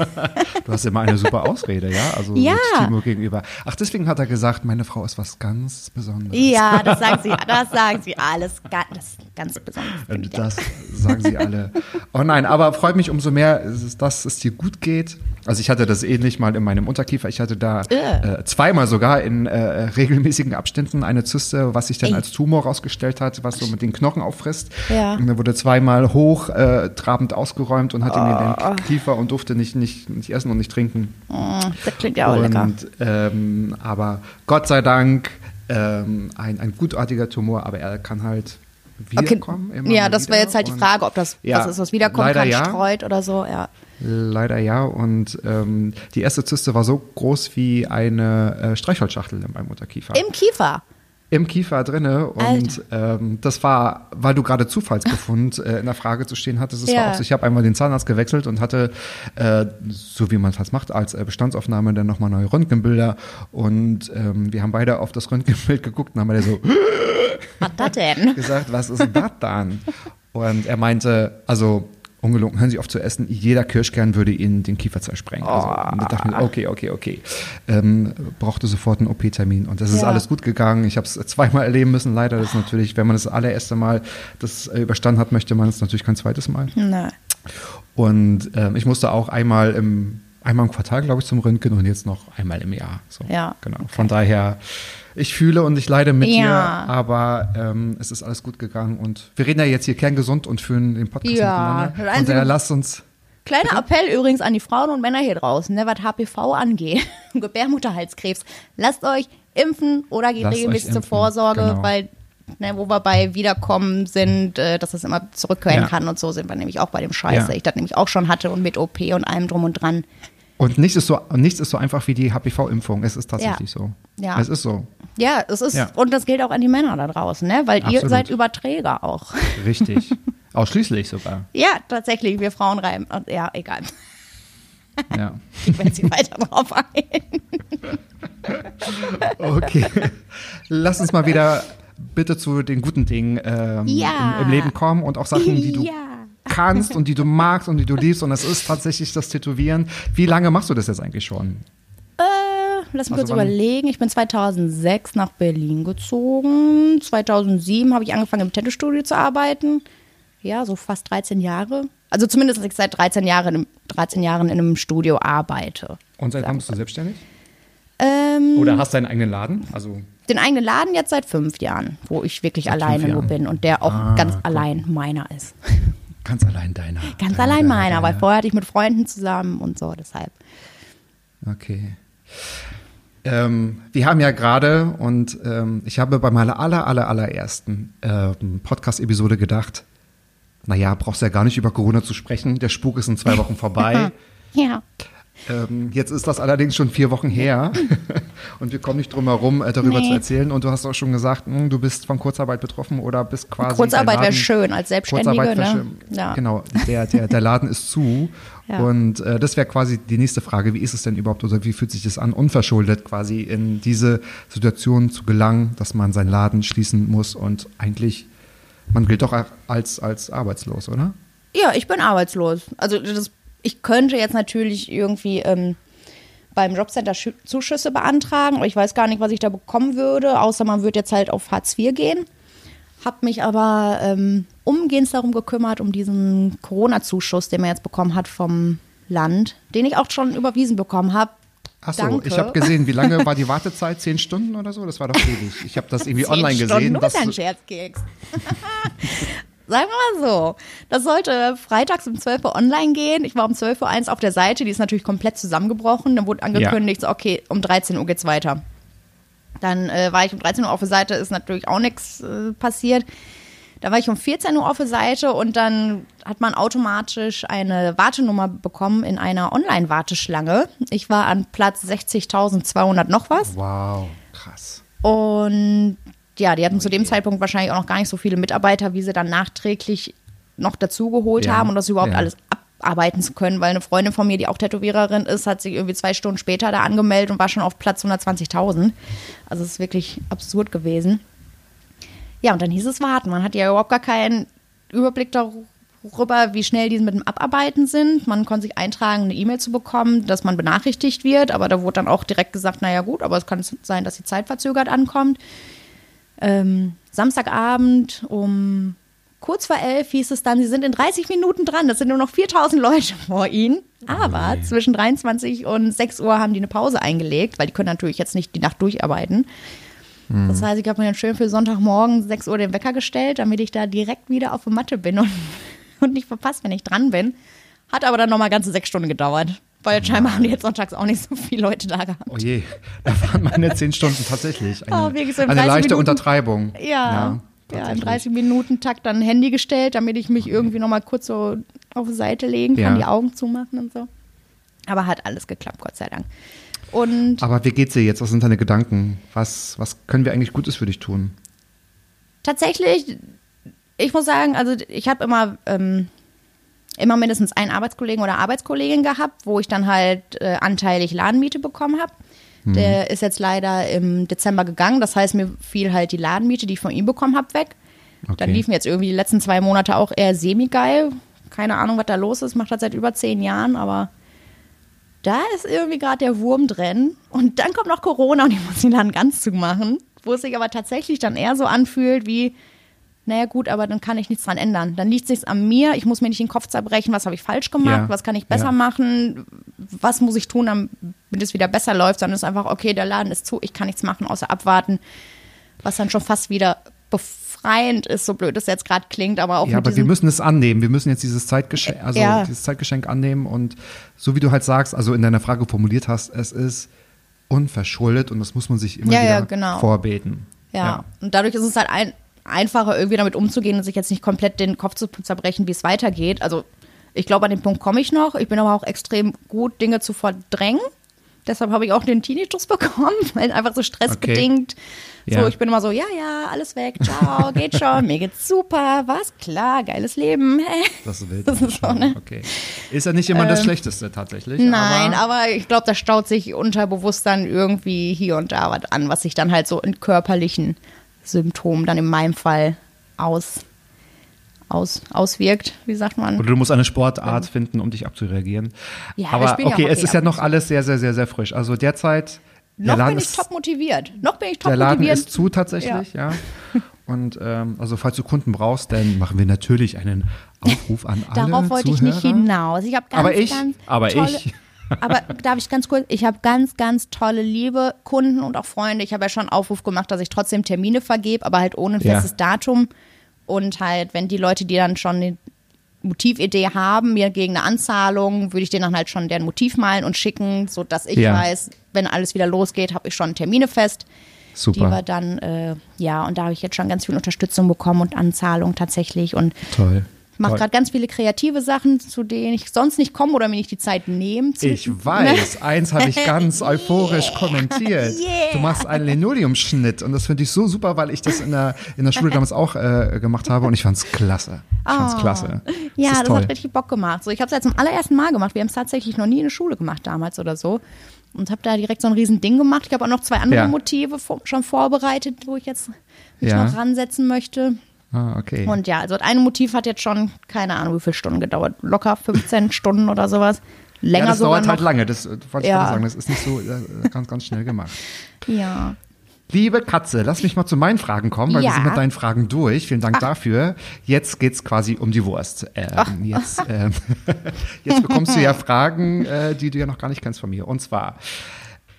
<laughs> du hast immer eine super Ausrede, ja? Also Ja. Timo gegenüber. Ach, deswegen hat er gesagt, meine Frau ist was ganz Besonderes. ja, das sagen sie, das sagen sie alles. Das ist ganz besonders. Und Das sagen sie alle. Oh nein, aber freut mich umso mehr, dass es dir gut geht. Also ich hatte das ähnlich mal in meinem Unterkiefer. Ich hatte da äh, zweimal sogar in äh, regelmäßigen Abständen eine Zyste, was sich dann Ey. als Tumor rausgestellt hat, was so mit den Knochen auffrisst. Ja. Und dann wurde zweimal hoch äh, trabend ausgeräumt und hatte mir Oh. den Kiefer und durfte nicht, nicht, nicht essen und nicht trinken. Mm, Das klingt ja auch lecker. Und, ähm, aber Gott sei Dank ähm, ein, ein gutartiger Tumor, aber er kann halt Okay. wiederkommen. immer Ja, das wäre jetzt halt die Frage, ob das Ja, was ist, was wiederkommen kann, ja. streut oder so. Ja. Leider ja. Und ähm, die erste Zyste war so groß wie eine äh, Streichholzschachtel in meinem Unterkiefer. Im Kiefer. Im Kiefer drinne. Und ähm, das war, weil du gerade Zufallsbefund äh, in der Frage zu stehen hattest. Es Ja. war auch so, ich habe einmal den Zahnarzt gewechselt und hatte, äh, so wie man es halt macht, als äh, Bestandsaufnahme dann nochmal neue Röntgenbilder. Und ähm, wir haben beide auf das Röntgenbild geguckt und haben beide so, Was das denn? <laughs> gesagt, was ist das dann? Und er meinte, also ungelogen, hören Sie auf zu essen, jeder Kirschkern würde Ihnen den Kiefer zersprengen. Also, und ich dachte mir, okay, okay, okay. Ähm, brauchte sofort einen OP-Termin und das ist Ja. alles gut gegangen. Ich habe es zweimal erleben müssen, leider. Das ist natürlich, wenn man das allererste Mal das äh, überstanden hat, möchte man es natürlich kein zweites Mal. Nö. Und ähm, ich musste auch einmal im, einmal im Quartal, glaube ich, zum Röntgen und jetzt noch einmal im Jahr. So, Ja, Genau. Von daher, ich fühle und ich leide mit Ja. dir, aber ähm, es ist alles gut gegangen und wir reden ja jetzt hier kerngesund und führen den Podcast Ja, miteinander. das Von daher lasst uns. Kleiner Appell übrigens an die Frauen und Männer hier draußen, ne, was HPV angeht, <laughs> Gebärmutterhalskrebs. Lasst euch impfen oder geht Lasst regelmäßig zur Vorsorge, genau. weil, ne, wo wir bei Wiederkommen sind, äh, dass das immer zurückkehren Ja. kann und so sind wir nämlich auch bei dem Scheiße. Ja. Ich das nämlich auch schon hatte und mit OP und allem drum und dran. Und nichts ist so, nichts ist so einfach wie die HPV-Impfung. Es ist tatsächlich so. Ja. Es ist so. Ja, es ist, Ja. und das gilt auch an die Männer da draußen, ne, weil ihr Absolut. seid Überträger auch. <laughs> Richtig. Ausschließlich sogar. Ja, tatsächlich, wir Frauen reiben, ja, egal. Ja. <laughs> Ich werde sie weiter drauf ein. <laughs> Okay. Lass uns mal wieder bitte zu den guten Dingen ähm, Ja. im, im Leben kommen und auch Sachen, die du Ja. kannst und die du magst und die du liebst. Und das ist tatsächlich das Tätowieren. Wie lange machst du das jetzt eigentlich schon? Äh, lass mich Also kurz überlegen. Ich bin 2006 nach Berlin gezogen. 2007 habe ich angefangen im Tattoo-Studio zu arbeiten. Ja, so fast 13 Jahre. Also zumindest, dass ich seit 13 Jahren, im- 13 Jahren in einem Studio arbeite. Und seit wann bist du selbstständig? Ähm, Oder hast deinen eigenen Laden? Also den eigenen Laden jetzt seit fünf Jahren, wo ich wirklich Seit alleine Jahren. bin und der auch Ah, ganz guck. allein meiner ist. <laughs> ganz allein deiner. Ganz Deiner, allein deiner, meiner, weil deiner. vorher hatte ich mit Freunden zusammen und so, deshalb. Okay. Ähm, wir haben ja gerade und ähm, ich habe bei meiner aller, aller, allerersten ähm, Podcast-Episode gedacht, naja, brauchst ja gar nicht über Corona zu sprechen, der Spuk ist in zwei <laughs> Wochen vorbei. Ja. Ähm, jetzt ist das allerdings schon vier Wochen her <laughs> und wir kommen nicht drum herum, äh, darüber Nee. zu erzählen. Und du hast auch schon gesagt, mh, du bist von Kurzarbeit betroffen oder bist quasi. Kurzarbeit wäre schön als Selbstständige, ne? schön. Ja. Genau, der, der, der Laden ist zu. Ja. Und äh, das wäre quasi die nächste Frage. Wie ist es denn überhaupt oder wie fühlt sich das an, unverschuldet quasi in diese Situation zu gelangen, dass man seinen Laden schließen muss und eigentlich, man gilt doch als, als arbeitslos, oder? Ja, ich bin arbeitslos. Also das, ich könnte jetzt natürlich irgendwie ähm, beim Jobcenter Schü- Zuschüsse beantragen, aber ich weiß gar nicht, was ich da bekommen würde, außer man würde jetzt halt auf Hartz IV gehen. Hab mich aber ähm, umgehend darum gekümmert, um diesen Corona-Zuschuss, den man jetzt bekommen hat vom Land, den ich auch schon überwiesen bekommen habe. Achso, Danke. ich habe gesehen, wie lange war die Wartezeit? Zehn Stunden oder so? Das war doch ewig. Ich habe das irgendwie online Stunden, gesehen. Bist dass- ein Scherzkeks. <laughs> Sagen wir mal so. Das sollte freitags um 12 Uhr online gehen. Ich war um 12.01 Uhr auf der Seite, die ist natürlich komplett zusammengebrochen. Dann wurde angekündigt, so, okay, um 13 Uhr geht's weiter. Dann äh, war ich um 13 Uhr auf der Seite, ist natürlich auch nichts äh, passiert. Da war ich um 14 Uhr auf der Seite und dann hat man automatisch eine Wartenummer bekommen in einer Online-Warteschlange. Ich war an Platz 60.200 noch was. wow, krass. Und ja, die hatten zu dem Zeitpunkt wahrscheinlich auch noch gar nicht so viele Mitarbeiter, wie sie dann nachträglich noch dazugeholt Ja, haben und das überhaupt ja. alles abarbeiten zu können, weil eine Freundin von mir, die auch Tätowiererin ist, hat sich irgendwie zwei Stunden später da angemeldet und war schon auf Platz 120.000. Also es ist wirklich absurd gewesen. Ja, und dann hieß es warten. Man hat ja überhaupt gar keinen Überblick darüber, wie schnell die mit dem Abarbeiten sind. Man konnte sich eintragen, eine E-Mail zu bekommen, dass man benachrichtigt wird, aber da wurde dann auch direkt gesagt, naja gut, aber es kann sein, dass die Zeit verzögert ankommt. Ähm, Samstagabend um kurz vor elf hieß es dann, sie sind in 30 Minuten dran. Das sind nur noch 4000 Leute vor ihnen. Aber zwischen 23 und 6 Uhr haben die eine Pause eingelegt, weil die können natürlich jetzt nicht die Nacht durcharbeiten. Das heißt, ich habe mir dann schön für Sonntagmorgen 6 Uhr den Wecker gestellt, damit ich da direkt wieder auf der Matte bin und, <laughs> und nicht verpasst, wenn ich dran bin. Hat aber dann nochmal ganze sechs Stunden gedauert. Weil scheinbar haben die jetzt sonntags auch nicht so viele Leute da gehabt. Oh je, da waren meine zehn Stunden tatsächlich eine, <laughs> Oh, so in eine 30 leichte Minuten. Untertreibung. Ja, ja, im tatsächlich. 30-Minuten-Takt dann ein Handy gestellt, damit ich mich irgendwie nochmal kurz so auf die Seite legen kann, Ja. die Augen zumachen und so. Aber hat alles geklappt, Gott sei Dank. Und Aber wie geht's dir jetzt? Was sind deine Gedanken? Was, was können wir eigentlich Gutes für dich tun? tatsächlich, ich muss sagen, also ich habe immer, ähm, immer mindestens einen Arbeitskollegen oder Arbeitskollegin gehabt, wo ich dann halt äh, anteilig Ladenmiete bekommen habe. Der ist jetzt leider im Dezember gegangen. Das heißt, mir fiel halt die Ladenmiete, die ich von ihm bekommen habe, weg. Dann Okay. liefen jetzt irgendwie die letzten zwei Monate auch eher semi-geil. Keine Ahnung, was da los ist. Macht das seit über zehn Jahren, aber da ist irgendwie gerade der Wurm drin. Und dann kommt noch Corona und ich muss den Laden ganz zumachen. Wo es sich aber tatsächlich dann eher so anfühlt wie, naja gut, aber dann kann ich nichts dran ändern. Dann liegt es sich an mir. Ich muss mir nicht den Kopf zerbrechen, was habe ich falsch gemacht, Ja. was kann ich besser Ja. machen, was muss ich tun, damit es wieder besser läuft. Sondern es ist einfach, okay, der Laden ist zu, ich kann nichts machen, außer abwarten. Was dann schon fast wieder befreiend ist, so blöd es jetzt gerade klingt, aber auch Ja, aber wir müssen es annehmen. Wir müssen jetzt dieses Zeitgeschenk, also Ja. dieses Zeitgeschenk annehmen und so wie du halt sagst, also in deiner Frage formuliert hast, es ist unverschuldet und das muss man sich immer Ja, wieder ja, genau. vorbeten. Ja. und dadurch ist es halt ein, einfacher, irgendwie damit umzugehen und sich jetzt nicht komplett den Kopf zu zerbrechen, wie es weitergeht. Also ich glaube, an den Punkt komme ich noch. Ich bin aber auch extrem gut, Dinge zu verdrängen. Deshalb habe ich auch den Tinnitus <laughs> bekommen, weil einfach so stressbedingt. Ja. So, ich bin immer so, ja, ja, alles weg, ciao, <laughs> geht schon, mir geht's super, was, klar, geiles Leben. <laughs> Das ist wild. Das ist so, schon. ne? Okay. Ist ja nicht immer das Ähm, Schlechteste tatsächlich. Nein, aber, aber ich glaube, da staut sich unterbewusst dann irgendwie hier und da was an, was sich dann halt so in körperlichen Symptomen dann in meinem Fall aus, aus, auswirkt. Wie sagt man? Oder du musst eine Sportart finden, um dich abzureagieren. Ja, aber spielen ja okay, es ist ja noch alles sehr, sehr, sehr, sehr frisch. Also derzeit, der Noch bin ich ist, top motiviert. Noch bin ich top der Laden motiviert. ist zu tatsächlich, ja. Und ähm, also falls du Kunden brauchst, dann machen wir natürlich einen Aufruf an alle Darauf wollte ich Zuhörer. nicht hinaus. Ich habe ganz, Aber ich, ganz aber tolle, ich. Aber darf ich ganz kurz? Ich habe ganz, ganz tolle, liebe Kunden und auch Freunde. Ich habe ja schon einen Aufruf gemacht, dass ich trotzdem Termine vergebe, aber halt ohne ein Ja. festes Datum. Und halt, wenn die Leute, die dann schon eine Motividee haben, mir gegen eine Anzahlung, würde ich denen dann halt schon deren Motiv malen und schicken, sodass ich Ja. weiß, wenn alles wieder losgeht, habe ich schon Termine fest. Die wir Super. dann, äh, ja, und da habe ich jetzt schon ganz viel Unterstützung bekommen und Anzahlung tatsächlich. Und Toll. Mache gerade ganz viele kreative Sachen, zu denen ich sonst nicht komme oder mir nicht die Zeit nehme. Ich weiß, eins habe ich <laughs> ganz euphorisch kommentiert. Yeah. Du machst einen Linoleumschnitt und das finde ich so super, weil ich das in der, in der Schule damals auch äh, gemacht habe und ich fand es klasse. Ich fand es Oh. klasse. Ja, das das, ist toll. hat richtig Bock gemacht. So, ich habe es jetzt zum allerersten Mal gemacht. Wir haben es tatsächlich noch nie in der Schule gemacht damals oder so. Und habe da direkt so ein riesen Ding gemacht. Ich habe auch noch zwei andere Ja. Motive schon vorbereitet, wo ich jetzt mich Ja. noch ransetzen möchte. Ah, okay. Und ja, also das eine Motiv hat jetzt schon, keine Ahnung, wie viele Stunden gedauert. Locker 15 <laughs> Stunden oder sowas. Länger ja, das dauert noch. halt lange, das wollte ich Ja. gerade sagen. Das ist nicht so äh, ganz, ganz schnell gemacht. <laughs> Ja. Liebe Katze, lass mich mal zu meinen Fragen kommen, weil Ja. wir sind mit deinen Fragen durch. Vielen Dank dafür. Jetzt geht's quasi um die Wurst. Ähm, jetzt, <laughs> ähm, jetzt bekommst du ja Fragen, äh, die du ja noch gar nicht kennst von mir. Und zwar,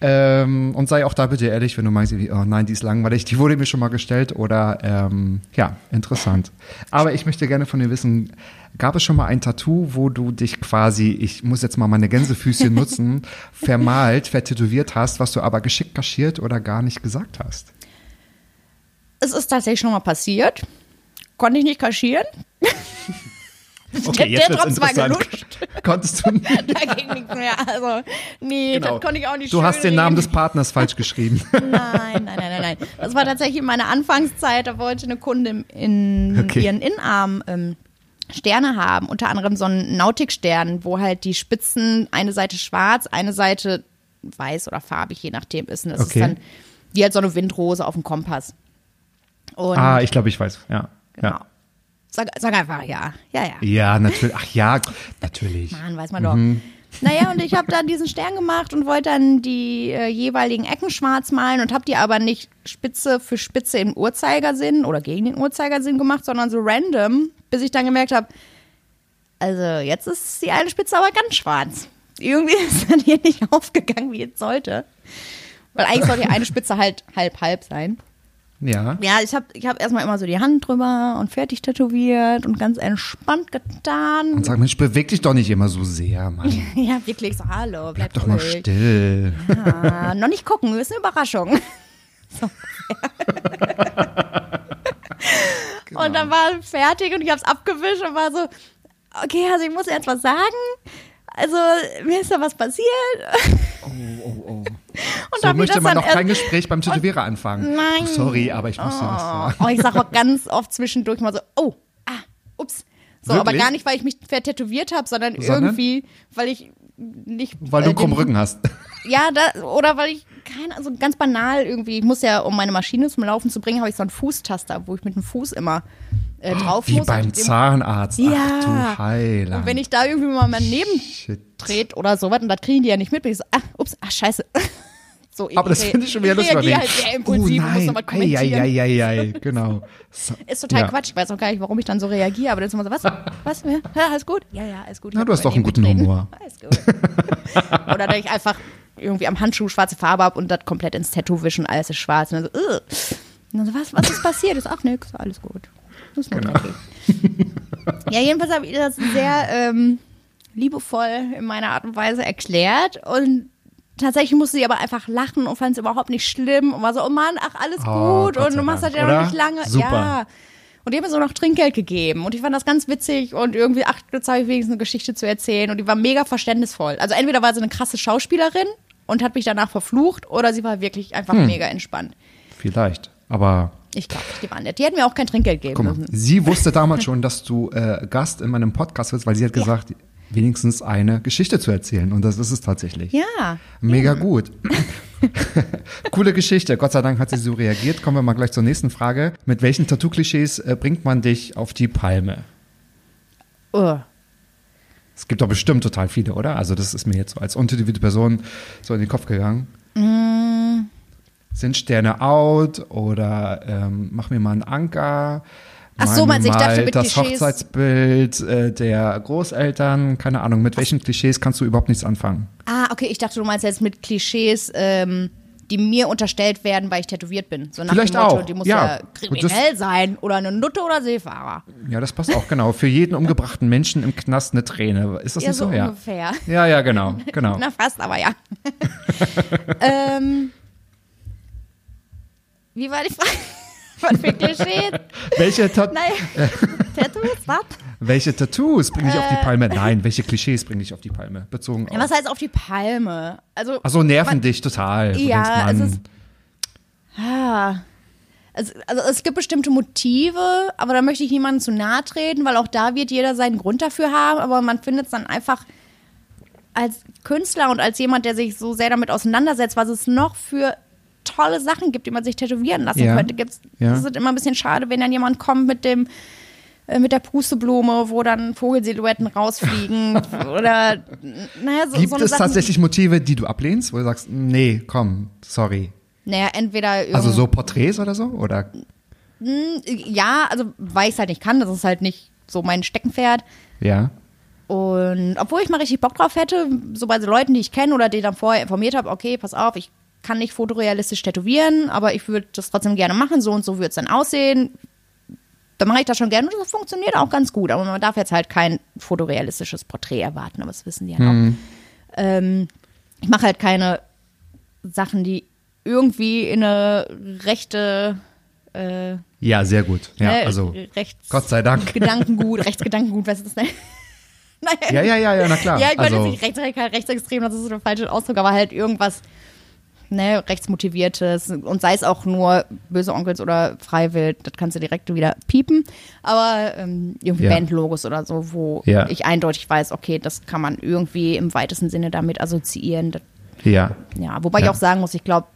ähm, und sei auch da bitte ehrlich, wenn du meinst, oh nein, die ist langweilig, die wurde mir schon mal gestellt oder ähm, ja, interessant. Aber ich möchte gerne von dir wissen, gab es schon mal ein Tattoo, wo du dich quasi, ich muss jetzt mal meine Gänsefüßchen nutzen, <laughs> vermalt, vertätowiert hast, was du aber geschickt kaschiert oder gar nicht gesagt hast? Es ist tatsächlich schon mal passiert. Konnte ich nicht kaschieren. <laughs> Der- der Drops war gelutscht. Konntest du <laughs> Da ging nichts mehr. Also, nee, Genau. das konnte ich auch nicht Du hast den Namen des Partners falsch geschrieben. <laughs> Nein, nein, nein, nein, nein. Das war tatsächlich in meiner Anfangszeit. Da wollte eine Kundin in Okay. ihren Innenarm ähm, Sterne haben. Unter anderem so einen Nautikstern, wo halt die Spitzen eine Seite schwarz, eine Seite weiß oder farbig, je nachdem ist. Und das Okay. ist dann wie halt so eine Windrose auf dem Kompass. Und ah, ich glaube, ich weiß. Ja. genau. Ja. Sag, sag einfach ja. Ja, ja. ja, natürlich. Ach ja, natürlich. Mann, weiß man doch. Naja, und ich habe dann diesen Stern gemacht und wollte dann die äh, jeweiligen Ecken schwarz malen und habe die aber nicht Spitze für Spitze im Uhrzeigersinn oder gegen den Uhrzeigersinn gemacht, sondern so random, bis ich dann gemerkt habe, also jetzt ist die eine Spitze aber ganz schwarz. Irgendwie <laughs> ist dann hier nicht aufgegangen, wie es sollte. Weil eigentlich sollte die eine Spitze halt halb-halb sein. Ja. Ja, ich habe ich hab erstmal immer so die Hand drüber und fertig tätowiert und ganz entspannt getan. Und sag, Mensch, beweg dich doch nicht immer so sehr, Mann. <laughs> Ja, wirklich so, hallo, bleib Bleib doch mal ruhig. still. Ja, noch nicht gucken, ist eine Überraschung. <laughs> So. <laughs> Und dann war es fertig und ich habe es abgewischt und war so, okay, also ich muss jetzt was sagen. Also mir ist da was passiert. Und So möchte man noch kein Gespräch beim Tätowierer anfangen. Nein. Sorry, aber ich muss dir was sagen. Oh, ich sag auch ganz oft zwischendurch mal so, oh, ah, ups. So, aber Wirklich? gar nicht, weil ich mich vertätowiert habe, sondern, Sondern? irgendwie, weil ich nicht. Weil äh, du krumm Rücken hast. <laughs> Ja, da, oder weil ich, keine also ganz banal irgendwie, ich muss ja, um meine Maschine zum Laufen zu bringen, habe ich so einen Fußtaster, wo ich mit dem Fuß immer äh, drauf Wie muss. beim Und dem- Zahnarzt. Ja. Ach du Heiland. Und wenn ich da irgendwie mal mein Neben Shit. dreht oder sowas, und das kriegen die ja nicht mit, bin ich so, ah, ups, ah, scheiße. <laughs> So, Aber das finde ich schon wieder lustig. weil halt ich- sehr impulsiv oh und muss nein. nochmal kommentieren. Eieieiei, genau. So. Ist total Ja. Quatsch. Ich weiß auch gar nicht, warum ich dann so reagiere, aber dann ist immer so, was? Was? Ja, alles gut? Ja, ja, alles gut. Ich Na, du hast doch einen guten. Humor. <laughs> Alles gut. Oder dass ich einfach irgendwie am Handschuh schwarze Farbe habe und das komplett ins Tattoo wischen, alles ist schwarz. Und dann so, Ugh. und dann so was, was ist passiert? Ist auch nix, alles gut. Das ist Genau. dreckig. Ja, jedenfalls habe ich das sehr ähm, liebevoll in meiner Art und Weise erklärt und tatsächlich musste sie aber einfach lachen und fand es überhaupt nicht schlimm und war so, oh Mann, ach, alles Oh, gut und du machst das ja noch nicht lange. Super. Ja. Und die haben mir so noch Trinkgeld gegeben und ich fand das ganz witzig und irgendwie, ach, jetzt habe ich wenigstens eine Geschichte zu erzählen und die war mega verständnisvoll. Also entweder war sie eine krasse Schauspielerin und hat mich danach verflucht oder sie war wirklich einfach Hm. mega entspannt. Vielleicht. Aber Ich glaube, die waren nett. Die hätten mir auch kein Trinkgeld geben guck mal, müssen. sie wusste damals schon, dass du äh, Gast in meinem Podcast bist, weil sie hat gesagt, wenigstens eine Geschichte zu erzählen. Und das ist es tatsächlich. Ja. Mega gut. <laughs> Coole Geschichte. Gott sei Dank hat sie so reagiert. Kommen wir mal gleich zur nächsten Frage. Mit welchen Tattoo-Klischees äh, bringt man dich auf die Palme? Oh. Es gibt doch bestimmt total viele, oder? Also das ist mir jetzt so als untätowierte Person so in den Kopf gegangen. Mm. Sind Sterne out oder ähm, mach mir mal einen Anker? Ach so, du, ich dachte mit das Klischees- Hochzeitsbild äh, der Großeltern, keine Ahnung, mit welchen Klischees kannst du überhaupt nichts anfangen? Ah, okay, ich dachte, du meinst jetzt mit Klischees, ähm, die mir unterstellt werden, weil ich tätowiert bin. So nach Vielleicht dem Motto, auch, die muss ja. ja, kriminell sein oder eine Nutte oder Seefahrer. Ja, das passt auch, genau. Für jeden umgebrachten Menschen im Knast eine Träne. Ist das Ja, nicht so? so Ja. ungefähr. ja, ja, genau, genau. <laughs> Na, fast, aber ja. <laughs> ähm, wie war die Frage? Was für Klischees? welche, Ta Nein, <laughs> Tattoos, was? welche Tattoos bringen dich auf die Äh. Palme? Nein, welche Klischees bringen dich auf die Palme? Bezogen Ja, auf. was heißt auf die Palme? Also, Achso, nerven dich total. Ja, denkst, es ist- Ah. Also, also es gibt bestimmte Motive, aber da möchte ich niemandem zu nahe treten, weil auch da wird jeder seinen Grund dafür haben, aber man findet es dann einfach als Künstler und als jemand, der sich so sehr damit auseinandersetzt, was es noch für tolle Sachen gibt, die man sich tätowieren lassen Ja. könnte. Gibt's, Ja. Es ist immer ein bisschen schade, wenn dann jemand kommt mit dem äh, mit der Pusteblume, wo dann Vogelsilhouetten rausfliegen <laughs> oder naja, so, Gibt so es Sachen, tatsächlich Motive, die du ablehnst, wo du sagst, nee, komm, sorry. Naja, entweder Also so Porträts oder so? Oder? ja, also weil ich es halt nicht kann, das ist halt nicht so mein Steckenpferd. Ja. Und obwohl ich mal richtig Bock drauf hätte, so bei so Leuten, die ich kenne oder die dann vorher informiert habe, okay, pass auf, ich kann nicht fotorealistisch tätowieren, aber ich würde das trotzdem gerne machen, so und so würde es dann aussehen. Dann mache ich das schon gerne und das funktioniert auch ganz gut. Aber man darf jetzt halt kein fotorealistisches Porträt erwarten, aber das wissen die ja noch. Ähm, ich mache halt keine Sachen, die irgendwie in eine rechte äh, Ja, sehr gut. Ja, ne, also rechts Gott sei Dank. Gedankengut, Rechtsgedankengut, was ist das denn? Naja, Ja, ja, ja, ja, na klar. ja, ich meine also, jetzt nicht rechtsradikal, rechtsextrem, das ist so der falsche Ausdruck, aber halt irgendwas ne, rechtsmotiviertes und sei es auch nur böse Onkels oder Freiwild, das kannst du direkt wieder piepen, aber ähm, irgendwie Ja. Bandlogos oder so, wo Ja. ich eindeutig weiß, okay, das kann man irgendwie im weitesten Sinne damit assoziieren. Das, ja. ja, wobei ich Ja. auch sagen muss, ich glaube,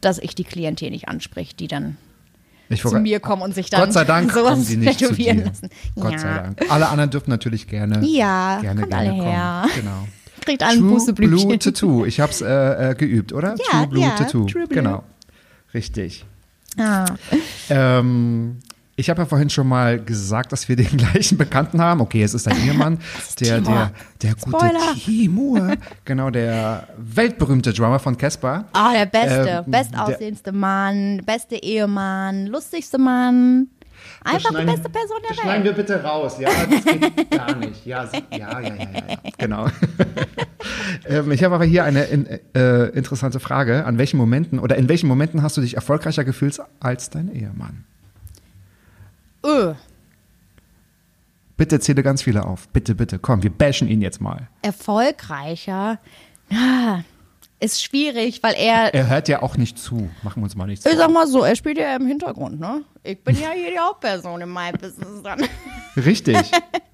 dass ich die Klientel nicht anspricht, die dann Ich zu mir kommen und sich dann Gott sei Dank <laughs> sowas sie nicht tätowieren lassen. Gott ja. sei Dank. Alle anderen dürfen natürlich gerne, Ja, gerne, gerne kommen. her. Genau. Kriegt einen True. Blue Tattoo. Ich habe es äh, äh, geübt, oder? Ja, True Blue ja, Tattoo. True Blue. Genau. Richtig. Ah. Ähm, ich habe ja vorhin schon mal gesagt, dass wir den <laughs> gleichen Bekannten haben. Okay, es ist dein Ehemann, <laughs> der, der, der gute Spoiler. Timur, genau, der weltberühmte Drummer von Casper. Ah, der beste, Ähm, bestaussehendste Mann, beste Ehemann, lustigste Mann. Einfach die beste Person der das schneiden Welt. wir bitte raus. Ja, das geht <laughs> gar nicht. Ja, ja, ja, ja, ja. genau. <laughs> ähm, ich habe aber hier eine in, äh, interessante Frage. An welchen Momenten oder in welchen Momenten hast du dich erfolgreicher gefühlt als dein Ehemann? Öh, Bitte zähle ganz viele auf. Bitte, bitte. Komm, wir bashen ihn jetzt mal. erfolgreicher. Ah, ist schwierig, weil er, Er hört ja auch nicht zu. Machen wir uns mal nichts ich sag mal so, er spielt ja im Hintergrund, ne? Ich bin ja hier die Hauptperson in meinem Business dann. Richtig.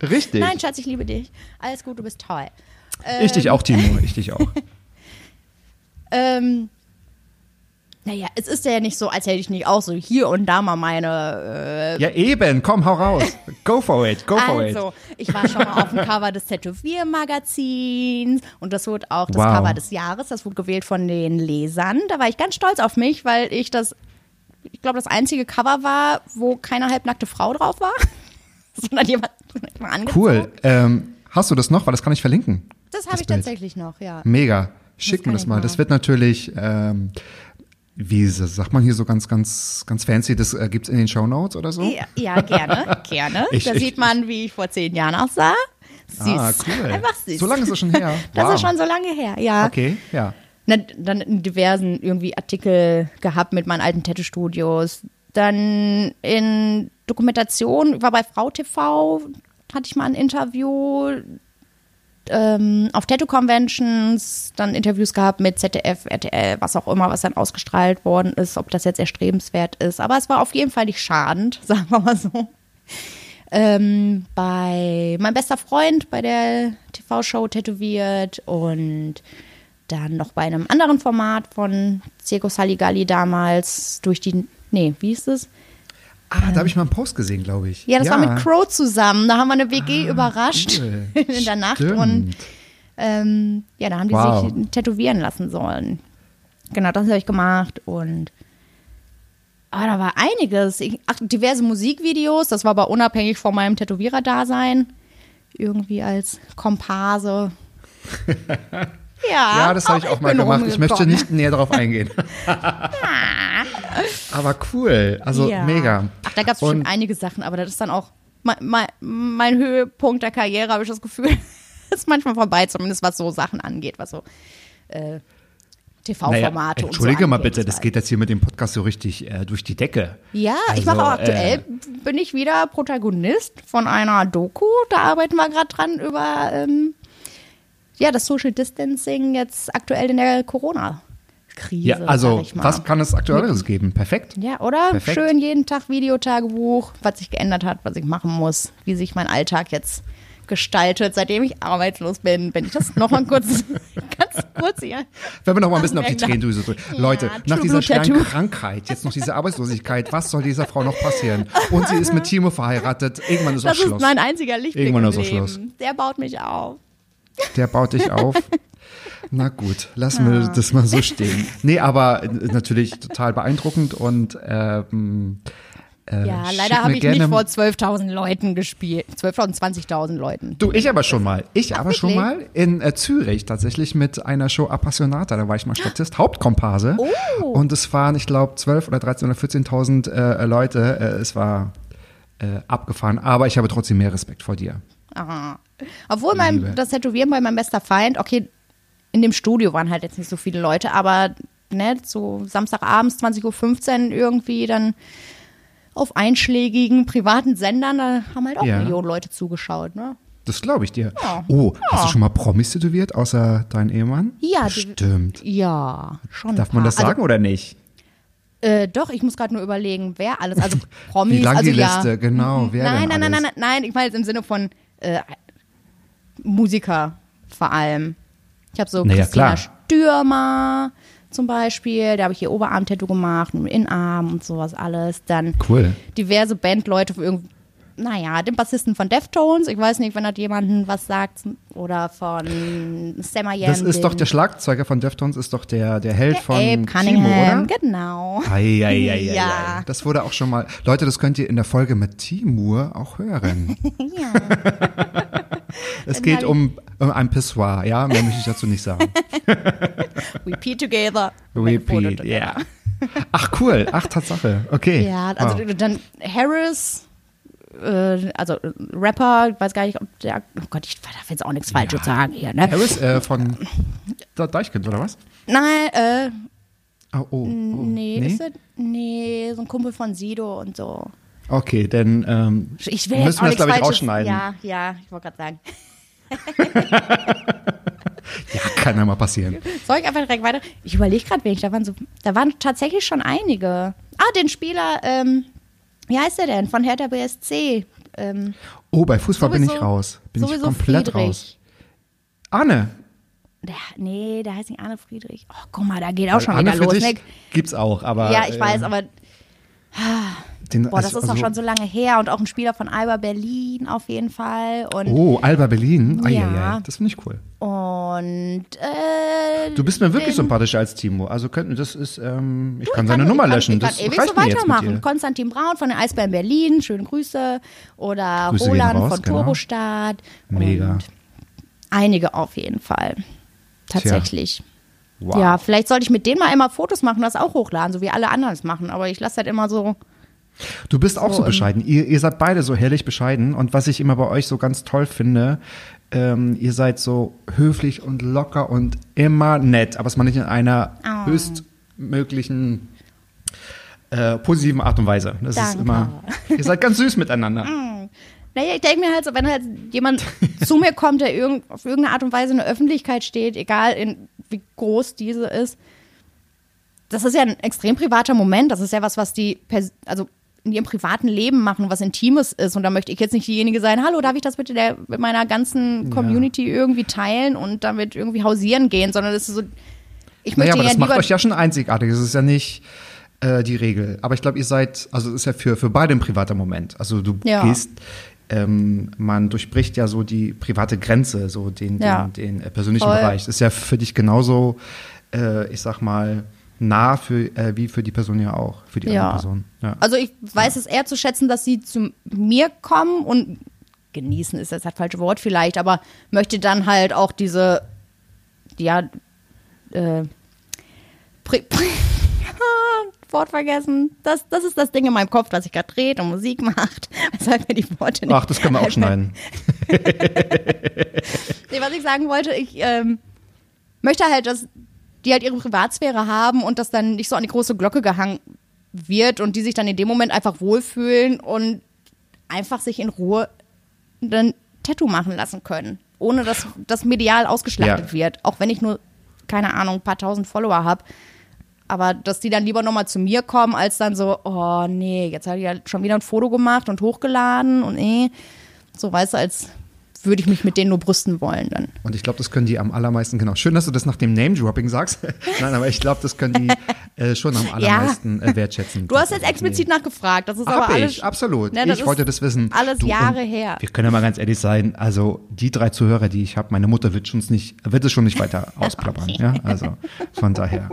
Richtig. Nein, Schatz, ich liebe dich. Alles gut, du bist toll. ich dich auch, Timo. Ich dich auch. <laughs> Ähm, naja, es ist ja nicht so, als hätte ich nicht auch so hier und da mal meine Ja, eben. Komm, hau raus. <laughs> Go for it. Go for it. Also, ich war schon mal auf dem Cover des Tätowiermagazins und das wurde auch das Wow. Cover des Jahres, das wurde gewählt von den Lesern. Da war ich ganz stolz auf mich, weil ich das, ich glaube, das einzige Cover war, wo keine halbnackte Frau drauf war, <laughs> sondern jemand mal angezogen. Cool. Ähm, hast du das noch? Weil das kann ich verlinken. Das habe ich Bild. tatsächlich noch, ja. Mega. Schick mir das mal. mal. Das wird natürlich, ähm, wie sagt man hier so ganz, ganz, ganz fancy, das äh, gibt's in den Shownotes oder so? Ja, ja gerne, <laughs> gerne. Ich- da ich- sieht man, wie ich vor zehn Jahren aussah. Süß. Ah, cool. Einfach süß. So lange ist es schon her. <laughs> Das wow. ist schon so lange her, ja. Okay, ja. Na, dann in diversen irgendwie Artikel gehabt mit meinen alten Tattoo-Studios. Dann in Dokumentation, war bei Frau TV, hatte ich mal ein Interview. Ähm, auf Tattoo-Conventions, dann Interviews gehabt mit ZDF, RTL, was auch immer, was dann ausgestrahlt worden ist, ob das jetzt erstrebenswert ist. Aber es war auf jeden Fall nicht schadend, <laughs> sagen wir mal so. Ähm, bei mein bester Freund bei der TV-Show tätowiert und dann noch bei einem anderen Format von Circo Saligalli damals durch die, nee, wie hieß es? Ah, da habe ich mal einen Post gesehen, glaube ich. Ja, das war mit Crow zusammen. Da haben wir eine WG überrascht Ah, cool. <laughs> in der Nacht Stimmt. und ähm, ja, da haben die Wow. sich tätowieren lassen sollen. Genau, das habe ich gemacht und ah, da war einiges. Ich, ach, diverse Musikvideos, das war aber unabhängig von meinem Tätowierer-Dasein. Irgendwie als Komparse. <laughs> Ja, Ja, das habe ich auch mal gemacht. Ich möchte nicht näher darauf eingehen. <laughs> <laughs> Aber cool. Also Ja. mega. Ach, da gab es schon einige Sachen, aber das ist dann auch mein, mein, mein Höhepunkt der Karriere, habe ich das Gefühl. <laughs> ist manchmal vorbei, zumindest was so Sachen angeht, was so äh, TV-Formate Naja, und so entschuldige mal angeht. bitte, das geht jetzt hier mit dem Podcast so richtig äh, durch die Decke. Ja, ich Also, mache auch aktuell, äh, bin ich wieder Protagonist von einer Doku. Da arbeiten wir gerade dran über ähm, ja, das Social Distancing jetzt aktuell in der Corona-Krise. Ja, also was kann es Aktuelleres geben? Perfekt. Ja, oder? Perfekt. Schön jeden Tag Videotagebuch, was sich geändert hat, was ich machen muss, wie sich mein Alltag jetzt gestaltet, seitdem ich arbeitslos bin. Wenn ich das nochmal kurz, <laughs> ganz kurz hier. Wenn wir noch mal ein bisschen auf die. Tränendrüse drücken. Ja, Leute, nach dieser schweren. Krankheit, jetzt noch diese Arbeitslosigkeit, was soll dieser Frau noch passieren? Und sie ist mit Timo verheiratet. Irgendwann ist auch Das ist Schluss. mein einziger Lichtblick Irgendwann ist auch. Schluss. Der baut mich auf. Der baut dich auf. <laughs> Na gut, lassen wir das mal so stehen. Nee, aber äh, natürlich total beeindruckend und ähm, äh, Ja, leider habe ich gerne- nicht vor 12.000 Leuten gespielt. 12.000, 20.000 Leuten. Du, ich aber schon mal. Ich aber schon mal in äh, Zürich tatsächlich mit einer Show Appassionata. Da war ich mal Statist, Hauptkomparse. Oh. Und es waren, ich glaube, 12 oder 13 oder 14.000 äh, Leute. Äh, es war äh, abgefahren. Aber ich habe trotzdem mehr Respekt vor dir. Ah. Obwohl mein, das Tätowieren bei meinem bester Feind, okay, in dem Studio waren halt jetzt nicht so viele Leute, aber ne, so Samstagabends 20.15 Uhr irgendwie dann auf einschlägigen privaten Sendern, da haben halt auch Ja. Millionen Leute zugeschaut, ne? Das glaube ich dir. Ja. Oh, hast du schon mal Promis tätowiert, außer dein Ehemann? Ja, Stimmt. Ja, schon. Darf man das sagen oder nicht? Also, äh, doch, ich muss gerade nur überlegen, wer alles, also <laughs> Promis, Wie lang also die ja. Liste, genau. Wer nein, nein, nein, nein, nein, nein, ich meine jetzt im Sinne von äh, Musiker vor allem. Ich habe so Naja, Christina klar. Stürmer zum Beispiel, da habe ich hier Oberarm-Tattoo gemacht, und Innenarm und sowas alles. Dann Cool. diverse Bandleute, für irgend, naja, den Bassisten von Deftones, ich weiß nicht, wenn das jemanden was sagt, oder von Sam I Am, Das ist doch der Schlagzeuger von Deftones, ist doch der, der Held der von Abe Timo, Cunningham, oder? genau. Ei, ei, ei, <laughs> ei, Ja. Das wurde auch schon mal. Leute, das könnt ihr in der Folge mit Timur auch hören. <laughs> Ja. Es Dann geht um, um ein Pissoir, ja? Mehr möchte ich dazu nicht sagen. <laughs> We pee together. Repeat, together. ja. Ach, cool. Ach, Tatsache. Okay. Ja, also Wow. dann Harris, äh, also Rapper, ich weiß gar nicht, ob der, oh Gott, ich darf jetzt auch nichts Falsches sagen hier, ne? Harris äh, von Deichkind, oder was? Nein, äh, Oh, oh, oh. nee, ist das, nee, so ein Kumpel von Sido und so. Okay, dann ähm, Ich will müssen wir das, glaube ich, rausschneiden. Ja, ja, ich wollte gerade sagen. <laughs> Ja, kann ja mal passieren. Soll ich einfach direkt weiter? Ich überlege gerade, wen ich, da waren so, da waren tatsächlich schon einige. Ah, den Spieler, ähm, wie heißt der denn? Von Hertha BSC. Ähm, Oh, bei Fußball bin ich sowieso- raus. Bin ich sowieso komplett Friedrich. raus. Arne. Der, nee, der heißt nicht Arne Friedrich. Oh, guck mal, da geht auch schon Arne wieder los. Friedrich Ne? Gibt's auch, aber. Ja, ich äh, weiß, aber Den, boah, das also- ist doch also- schon so lange her und auch ein Spieler von Alba Berlin auf jeden Fall. Und, Oh, Alba Berlin. Ah, ja. Ja. ja, das finde ich cool. und äh, Du bist mir wirklich sympathischer als Timo. Also könnten das ist, ähm, ich kann seine Nummer löschen. Ich kann das ewig reicht so weitermachen. Konstantin Braun von den Eisbären Berlin, schöne Grüße. Oder Grüße Roland raus, von genau. Turbostadt. Mega. Einige auf jeden Fall. Tatsächlich. Wow. Ja, vielleicht sollte ich mit denen mal einmal Fotos machen das auch hochladen, so wie alle anderen es machen. Aber ich lasse das immer so. Du bist auch So, so bescheiden. Ihr, ihr seid beide so herrlich bescheiden. Und was ich immer bei euch so ganz toll finde, ähm, ihr seid so höflich und locker und immer nett. Aber es mal nicht in einer Oh. höchstmöglichen äh, positiven Art und Weise. Das ist Danke. immer. Ihr seid ganz süß miteinander. <laughs> Naja, ich denke mir halt so, wenn halt jemand <laughs> zu mir kommt, der irgend, auf irgendeine Art und Weise in der Öffentlichkeit steht, egal in, wie groß diese ist, das ist ja ein extrem privater Moment. Das ist ja was, was die, Pers also in ihrem privaten Leben machen, was Intimes ist. Und da möchte ich jetzt nicht diejenige sein, hallo, darf ich das bitte der, mit meiner ganzen Community irgendwie teilen und damit irgendwie hausieren gehen, sondern das ist so, ich Naja, möchte aber ja das macht euch ja schon einzigartig. Das ist ja nicht äh, die Regel. Aber ich glaube, ihr seid, also es ist ja für, für beide ein privater Moment. Also du Ja. gehst, ähm, man durchbricht ja so die private Grenze, so den, Ja. den, den äh, persönlichen Voll. Bereich. Das ist ja für dich genauso, äh, ich sag mal, nah für, äh, wie für die Person ja auch, für die Ja. andere Person. Ja. Also ich weiß es eher zu schätzen, dass sie zu mir kommen und genießen ist jetzt das falsche Wort vielleicht, aber möchte dann halt auch diese, ja, äh, pri, pri, <laughs> Wort vergessen. Das, das ist das Ding in meinem Kopf, das sich gerade dreht und Musik macht. <laughs> Weshalb mir die Worte nicht Ach, das können wir auch schneiden. <laughs> Nee, was ich sagen wollte, ich ähm, möchte halt, dass die halt ihre Privatsphäre haben und das dann nicht so an die große Glocke gehangen wird und die sich dann in dem Moment einfach wohlfühlen und einfach sich in Ruhe ein Tattoo machen lassen können, ohne dass das medial ausgeschlachtet Ja. wird. Auch wenn ich nur, keine Ahnung, ein paar tausend Follower habe. Aber dass die dann lieber nochmal zu mir kommen, als dann so, oh nee, jetzt hat die ja schon wieder ein Foto gemacht und hochgeladen und eh. So, weißt du, als würde ich mich mit denen nur brüsten wollen dann. Und ich glaube, das können die am allermeisten, genau. Schön, dass du das nach dem Name-Dropping sagst. <laughs> Nein, aber ich glaube, das können die äh, schon am allermeisten äh, wertschätzen. Du hast jetzt explizit nachgefragt, das ist Hab aber alles. ich, absolut. Ne, ich wollte das wissen. Alles Du, Jahre her. Wir können ja mal ganz ehrlich sein, also die drei Zuhörer, die ich habe, meine Mutter wird, nicht, wird es schon nicht weiter <laughs> ausplappern. ja? Also von daher.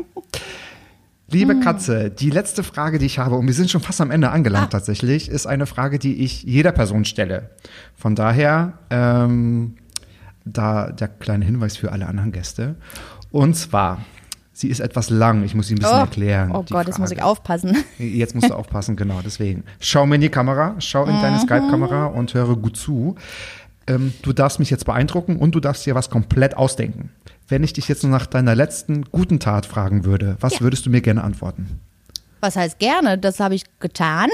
Liebe Hm. Katze, die letzte Frage, die ich habe, und wir sind schon fast am Ende angelangt Ah. tatsächlich, ist eine Frage, die ich jeder Person stelle. Von daher, ähm, da der kleine Hinweis für alle anderen Gäste. Und zwar, sie ist etwas lang, ich muss sie ein bisschen Oh, erklären. oh Gott, jetzt muss ich aufpassen. Jetzt musst du <laughs> aufpassen, genau, deswegen. Schau mir in die Kamera, schau in Mhm. deine Skype-Kamera und höre gut zu. Ähm, du darfst mich jetzt beeindrucken und du darfst dir was komplett ausdenken. Wenn ich dich jetzt nur nach deiner letzten guten Tat fragen würde, was Ja. würdest du mir gerne antworten? Was heißt gerne? Das habe ich getan.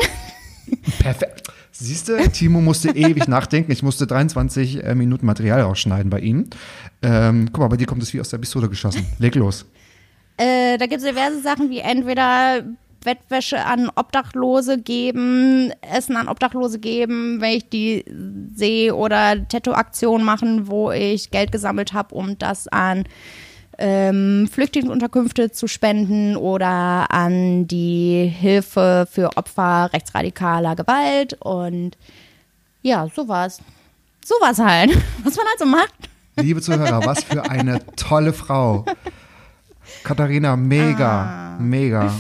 <laughs> Perfekt. Siehst du, Timo musste ewig nachdenken. Ich musste 23 äh, Minuten Material rausschneiden bei ihm. Ähm, guck mal, bei dir kommt es wie aus der Pistole geschossen. Leg los. Äh, da gibt es diverse Sachen wie entweder Bettwäsche an Obdachlose geben, Essen an Obdachlose geben, wenn ich die sehe oder Tattoo-Aktionen machen, wo ich Geld gesammelt habe, um das an ähm, Flüchtlingsunterkünfte zu spenden oder an die Hilfe für Opfer rechtsradikaler Gewalt und ja, sowas. Sowas halt, <laughs> was man halt so macht. Liebe Zuhörer, was für eine tolle Frau. <laughs> Katharina, mega, mega.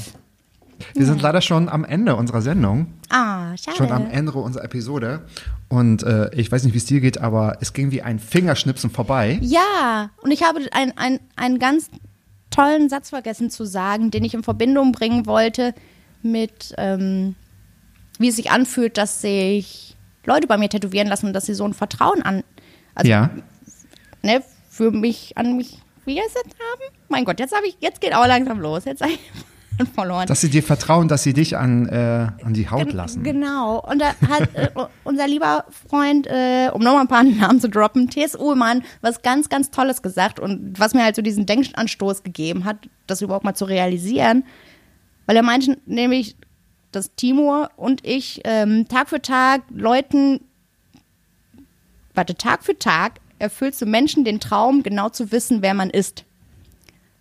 Wir sind leider schon am Ende unserer Sendung, Ah, schade. schon am Ende unserer Episode. Und äh, ich weiß nicht, wie es dir geht, aber es ging wie ein Fingerschnipsen vorbei. Ja, und ich habe ein, ein, einen ganz tollen Satz vergessen zu sagen, den ich in Verbindung bringen wollte mit, ähm, wie es sich anfühlt, dass sich Leute bei mir tätowieren lassen und dass sie so ein Vertrauen an, also, ja. ne, für mich, an mich, wie heißt das haben? Mein Gott, jetzt habe ich, jetzt geht auch langsam los, jetzt habe <laughs> verloren. Dass sie dir vertrauen, dass sie dich an, äh, an die Haut lassen. Genau. Und da <laughs> hat äh, unser lieber Freund, äh, um nochmal ein paar <laughs> Namen zu droppen, T.S. Uhlmann, was ganz, ganz Tolles gesagt und was mir halt so diesen Denkanstoß gegeben hat, das überhaupt mal zu realisieren. Weil er meinte nämlich, dass Timur und ich ähm, Tag für Tag Leuten, warte, Tag für Tag erfüllst du Menschen den Traum, genau zu wissen, wer man ist.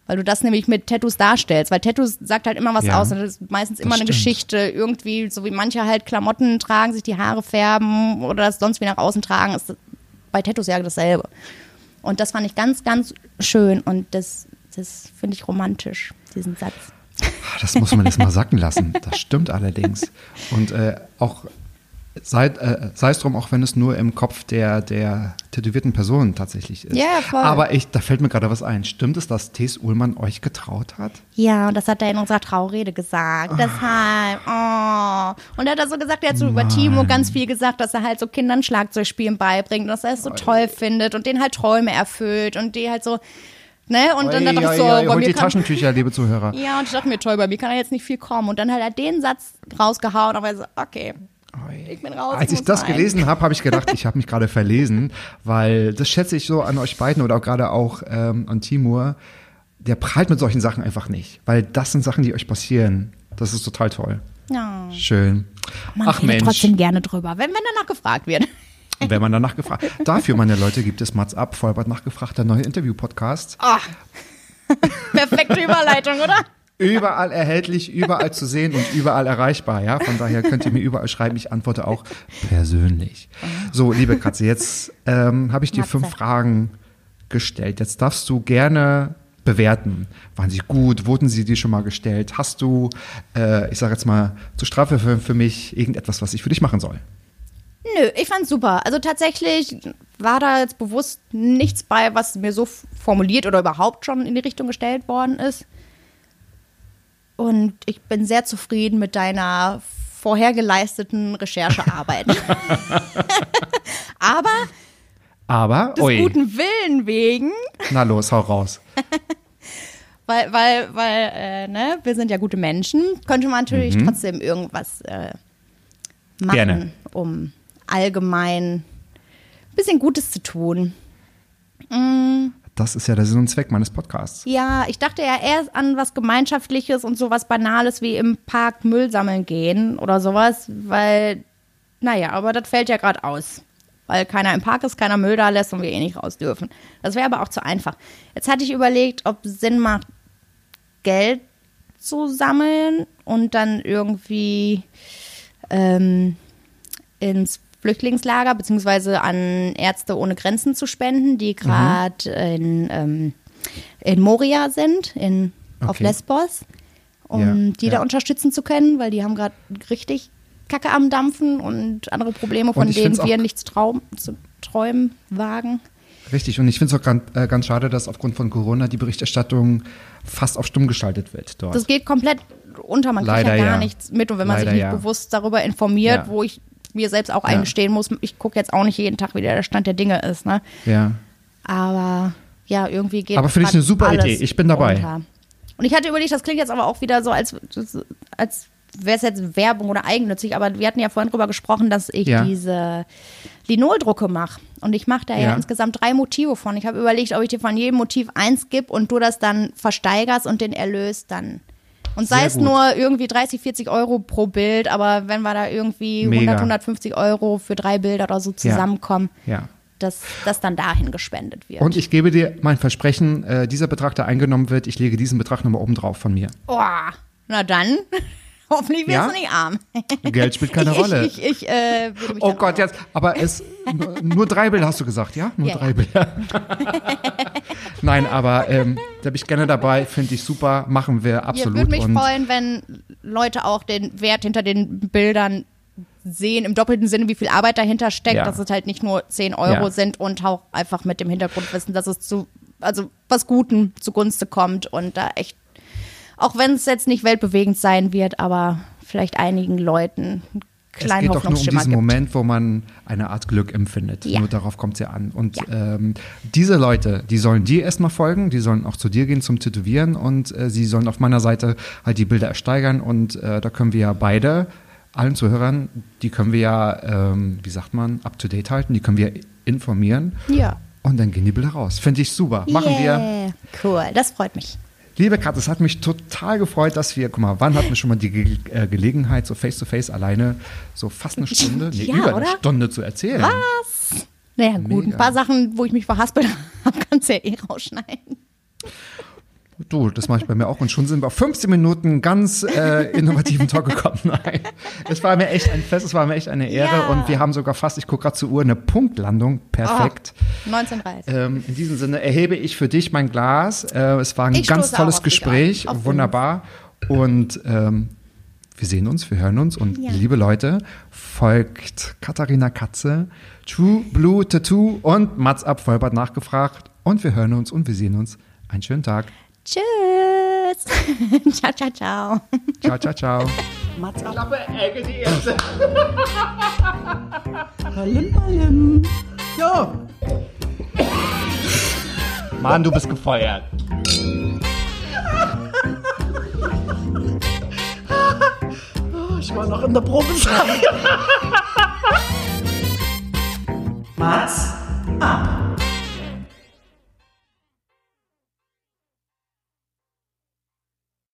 Weil du das nämlich mit Tattoos darstellst. Weil Tattoos sagt halt immer was Ja, aus. Und das ist meistens immer eine stimmt. Geschichte. Irgendwie, so wie manche halt Klamotten tragen, sich die Haare färben oder das sonst wie nach außen tragen, ist bei Tattoos ja dasselbe. Und das fand ich ganz, ganz schön. Und das, das finde ich romantisch, diesen Satz. Ah, Das muss man jetzt mal sacken lassen. Das stimmt allerdings. Und äh, auch sei, äh, sei es drum, auch wenn es nur im Kopf der, der tätowierten Person tatsächlich ist. Ja, voll. Aber ich, da fällt mir gerade was ein. Stimmt es, dass T.S. Ullmann euch getraut hat? Ja, und das hat er in unserer Traurede gesagt. Deshalb, oh. Und er hat da so gesagt, er hat so über Timo ganz viel gesagt, dass er halt so Kindern Schlagzeugspielen beibringt, dass er es so toll findet und denen halt Träume erfüllt und die halt so, ne? Und dann Oi, dachte ich oi, so, oi, bei mir die kann, Taschentücher, liebe Zuhörer. <laughs> ja, und ich dachte mir, toll, bei mir kann er jetzt nicht viel kommen. Und dann hat er den Satz rausgehauen, aber so, okay, ich bin raus. Als ich das rein. gelesen <laughs> habe, habe ich gedacht, ich habe mich gerade verlesen, weil das schätze ich so an euch beiden oder auch gerade auch ähm, an Timur. Der prahlt mit solchen Sachen einfach nicht, weil das sind Sachen, die euch passieren. Das ist total toll. Ja. Schön. Man Ach Mensch, trotzdem gerne drüber, wenn, wenn danach gefragt wird. wenn man danach gefragt. Dafür, meine Leute, gibt es Mats ab, Vollbart nachgefragt, der neue Interview-Podcast. Ah. <laughs> Perfekte Überleitung, oder? Überall erhältlich, überall zu sehen und überall erreichbar, ja. Von daher könnt ihr mir überall schreiben. Ich antworte auch persönlich. So, liebe Katze, jetzt ähm, habe ich dir Matze. fünf Fragen gestellt. Jetzt darfst du gerne bewerten. Waren sie gut? Wurden sie dir schon mal gestellt? Hast du, äh, ich sage jetzt mal, zur Strafe für, für mich irgendetwas, was ich für dich machen soll? Nö, ich fand's super. Also tatsächlich war da jetzt bewusst nichts bei, was mir so formuliert oder überhaupt schon in die Richtung gestellt worden ist. Und ich bin sehr zufrieden mit deiner vorher geleisteten Recherchearbeit. <laughs> Aber Aber, des ui, guten Willen wegen, na los, hau raus. <laughs> weil, weil, weil, äh, ne, wir sind ja gute Menschen, könnte man natürlich Mhm. trotzdem irgendwas äh, machen, Gerne. um allgemein ein bisschen Gutes zu tun. Mm, Das ist ja der Sinn und Zweck meines Podcasts. Ja, ich dachte ja erst an was Gemeinschaftliches und sowas Banales wie im Park Müll sammeln gehen oder sowas, weil, naja, aber das fällt ja gerade aus. weil keiner im Park ist, keiner Müll da lässt und wir eh nicht raus dürfen. Das wäre aber auch zu einfach. Jetzt hatte ich überlegt, ob Sinn macht, Geld zu sammeln und dann irgendwie ähm, ins Flüchtlingslager beziehungsweise an Ärzte ohne Grenzen zu spenden, die gerade in, ähm, in Moria sind, in, auf Okay. Lesbos, um Ja, die ja. da unterstützen zu können, weil die haben gerade richtig Kacke am Dampfen und andere Probleme, von denen wir nicht zu, traum, zu träumen wagen. Richtig, und ich finde es auch ganz, äh, ganz schade, dass aufgrund von Corona die Berichterstattung fast auf stumm geschaltet wird dort. Das geht komplett unter, man kriegt Leider ja gar ja. nichts mit und wenn man Leider sich nicht bewusst darüber informiert, wo ich mir selbst auch eingestehen muss, ich gucke jetzt auch nicht jeden Tag, wie der Stand der Dinge ist, ne? ja. Aber ja, irgendwie geht Aber finde ich eine super Idee. Ich bin dabei. unter. Und ich hatte überlegt, das klingt jetzt aber auch wieder so, als, als wäre es jetzt Werbung oder eigennützig, aber wir hatten ja vorhin drüber gesprochen, dass ich Ja. diese Linoldrucke mache. Und ich mache da ja. Ja. insgesamt drei Motive von. Ich habe überlegt, ob ich dir von jedem Motiv eins gebe und du das dann versteigerst und den Erlös dann. Und sei Sehr es gut. nur irgendwie 30, 40 Euro pro Bild, aber wenn wir da irgendwie Mega. 100, 150 Euro für drei Bilder oder so zusammenkommen, Ja. dass das dann dahin gespendet wird. Und ich gebe dir mein Versprechen, äh, dieser Betrag, der eingenommen wird, ich lege diesen Betrag nochmal oben drauf von mir. Oh, na dann. <laughs> <laughs> Hoffentlich wirst Ja? du nicht arm. Geld spielt keine ich, Rolle. Ich, ich, ich äh, Oh Gott, jetzt, aber es, nur, drei Bilder hast du gesagt, ja? Nur Ja, drei ja. Bilder. <laughs> Nein, aber ähm, da bin ich gerne dabei, finde ich super, machen wir absolut. würde mich und freuen, wenn Leute auch den Wert hinter den Bildern sehen, im doppelten Sinne, wie viel Arbeit dahinter steckt, Ja. dass es halt nicht nur 10 Euro Ja. sind und auch einfach mit dem Hintergrund wissen, dass es zu, also was Guten zugunste kommt und da echt, auch wenn es jetzt nicht weltbewegend sein wird, aber vielleicht einigen Leuten es geht doch nur um diesen gibt. Moment, wo man eine Art Glück empfindet. Ja. Nur darauf kommt es ja an. Und Ja. ähm, diese Leute, die sollen dir erstmal folgen, die sollen auch zu dir gehen zum Tätowieren und äh, sie sollen auf meiner Seite halt die Bilder ersteigern und äh, da können wir ja beide, allen Zuhörern, die können wir ja, ähm, wie sagt man, up to date halten, die können wir informieren Ja. und dann gehen die Bilder raus. Finde ich super. Machen wir. Yeah. Cool, das freut mich. Liebe Katze, es hat mich total gefreut, dass wir, guck mal, wann hatten wir schon mal die Ge äh, Gelegenheit, so face to face alleine so fast eine Stunde, nee, Ja, über eine oder? Stunde zu erzählen. Was? Naja, gut, Mega. ein paar Sachen, wo ich mich verhaspelt <laughs> habe, kannst du ja eh rausschneiden. Du, das mache ich bei mir auch. Und schon sind wir auf 15 Minuten ganz äh, innovativen Talk gekommen. <laughs> Nein, es war mir echt ein Fest, es war mir echt eine Ehre. Ja. Und wir haben sogar fast, ich gucke gerade zur Uhr, eine Punktlandung. Perfekt. Oh, 1930. Ähm, in diesem Sinne erhebe ich für dich mein Glas. Äh, es war ein Ich ganz tolles Gespräch, wunderbar. Und ähm, wir sehen uns, wir hören uns. Und Ja. liebe Leute, folgt Katharina Katze, True Blue Tattoo und Mats Ab Vollbart nachgefragt. Und wir hören uns und wir sehen uns. Einen schönen Tag. Tschüss. <laughs> ciao, ciao, ciao. Ciao, ciao, ciao. Mats ab. Klappe, Ecke, die erste. Palim, palim. Ja. Mann, du bist gefeuert. <laughs> Ich war noch in der Probezeit. <laughs> Mats ab.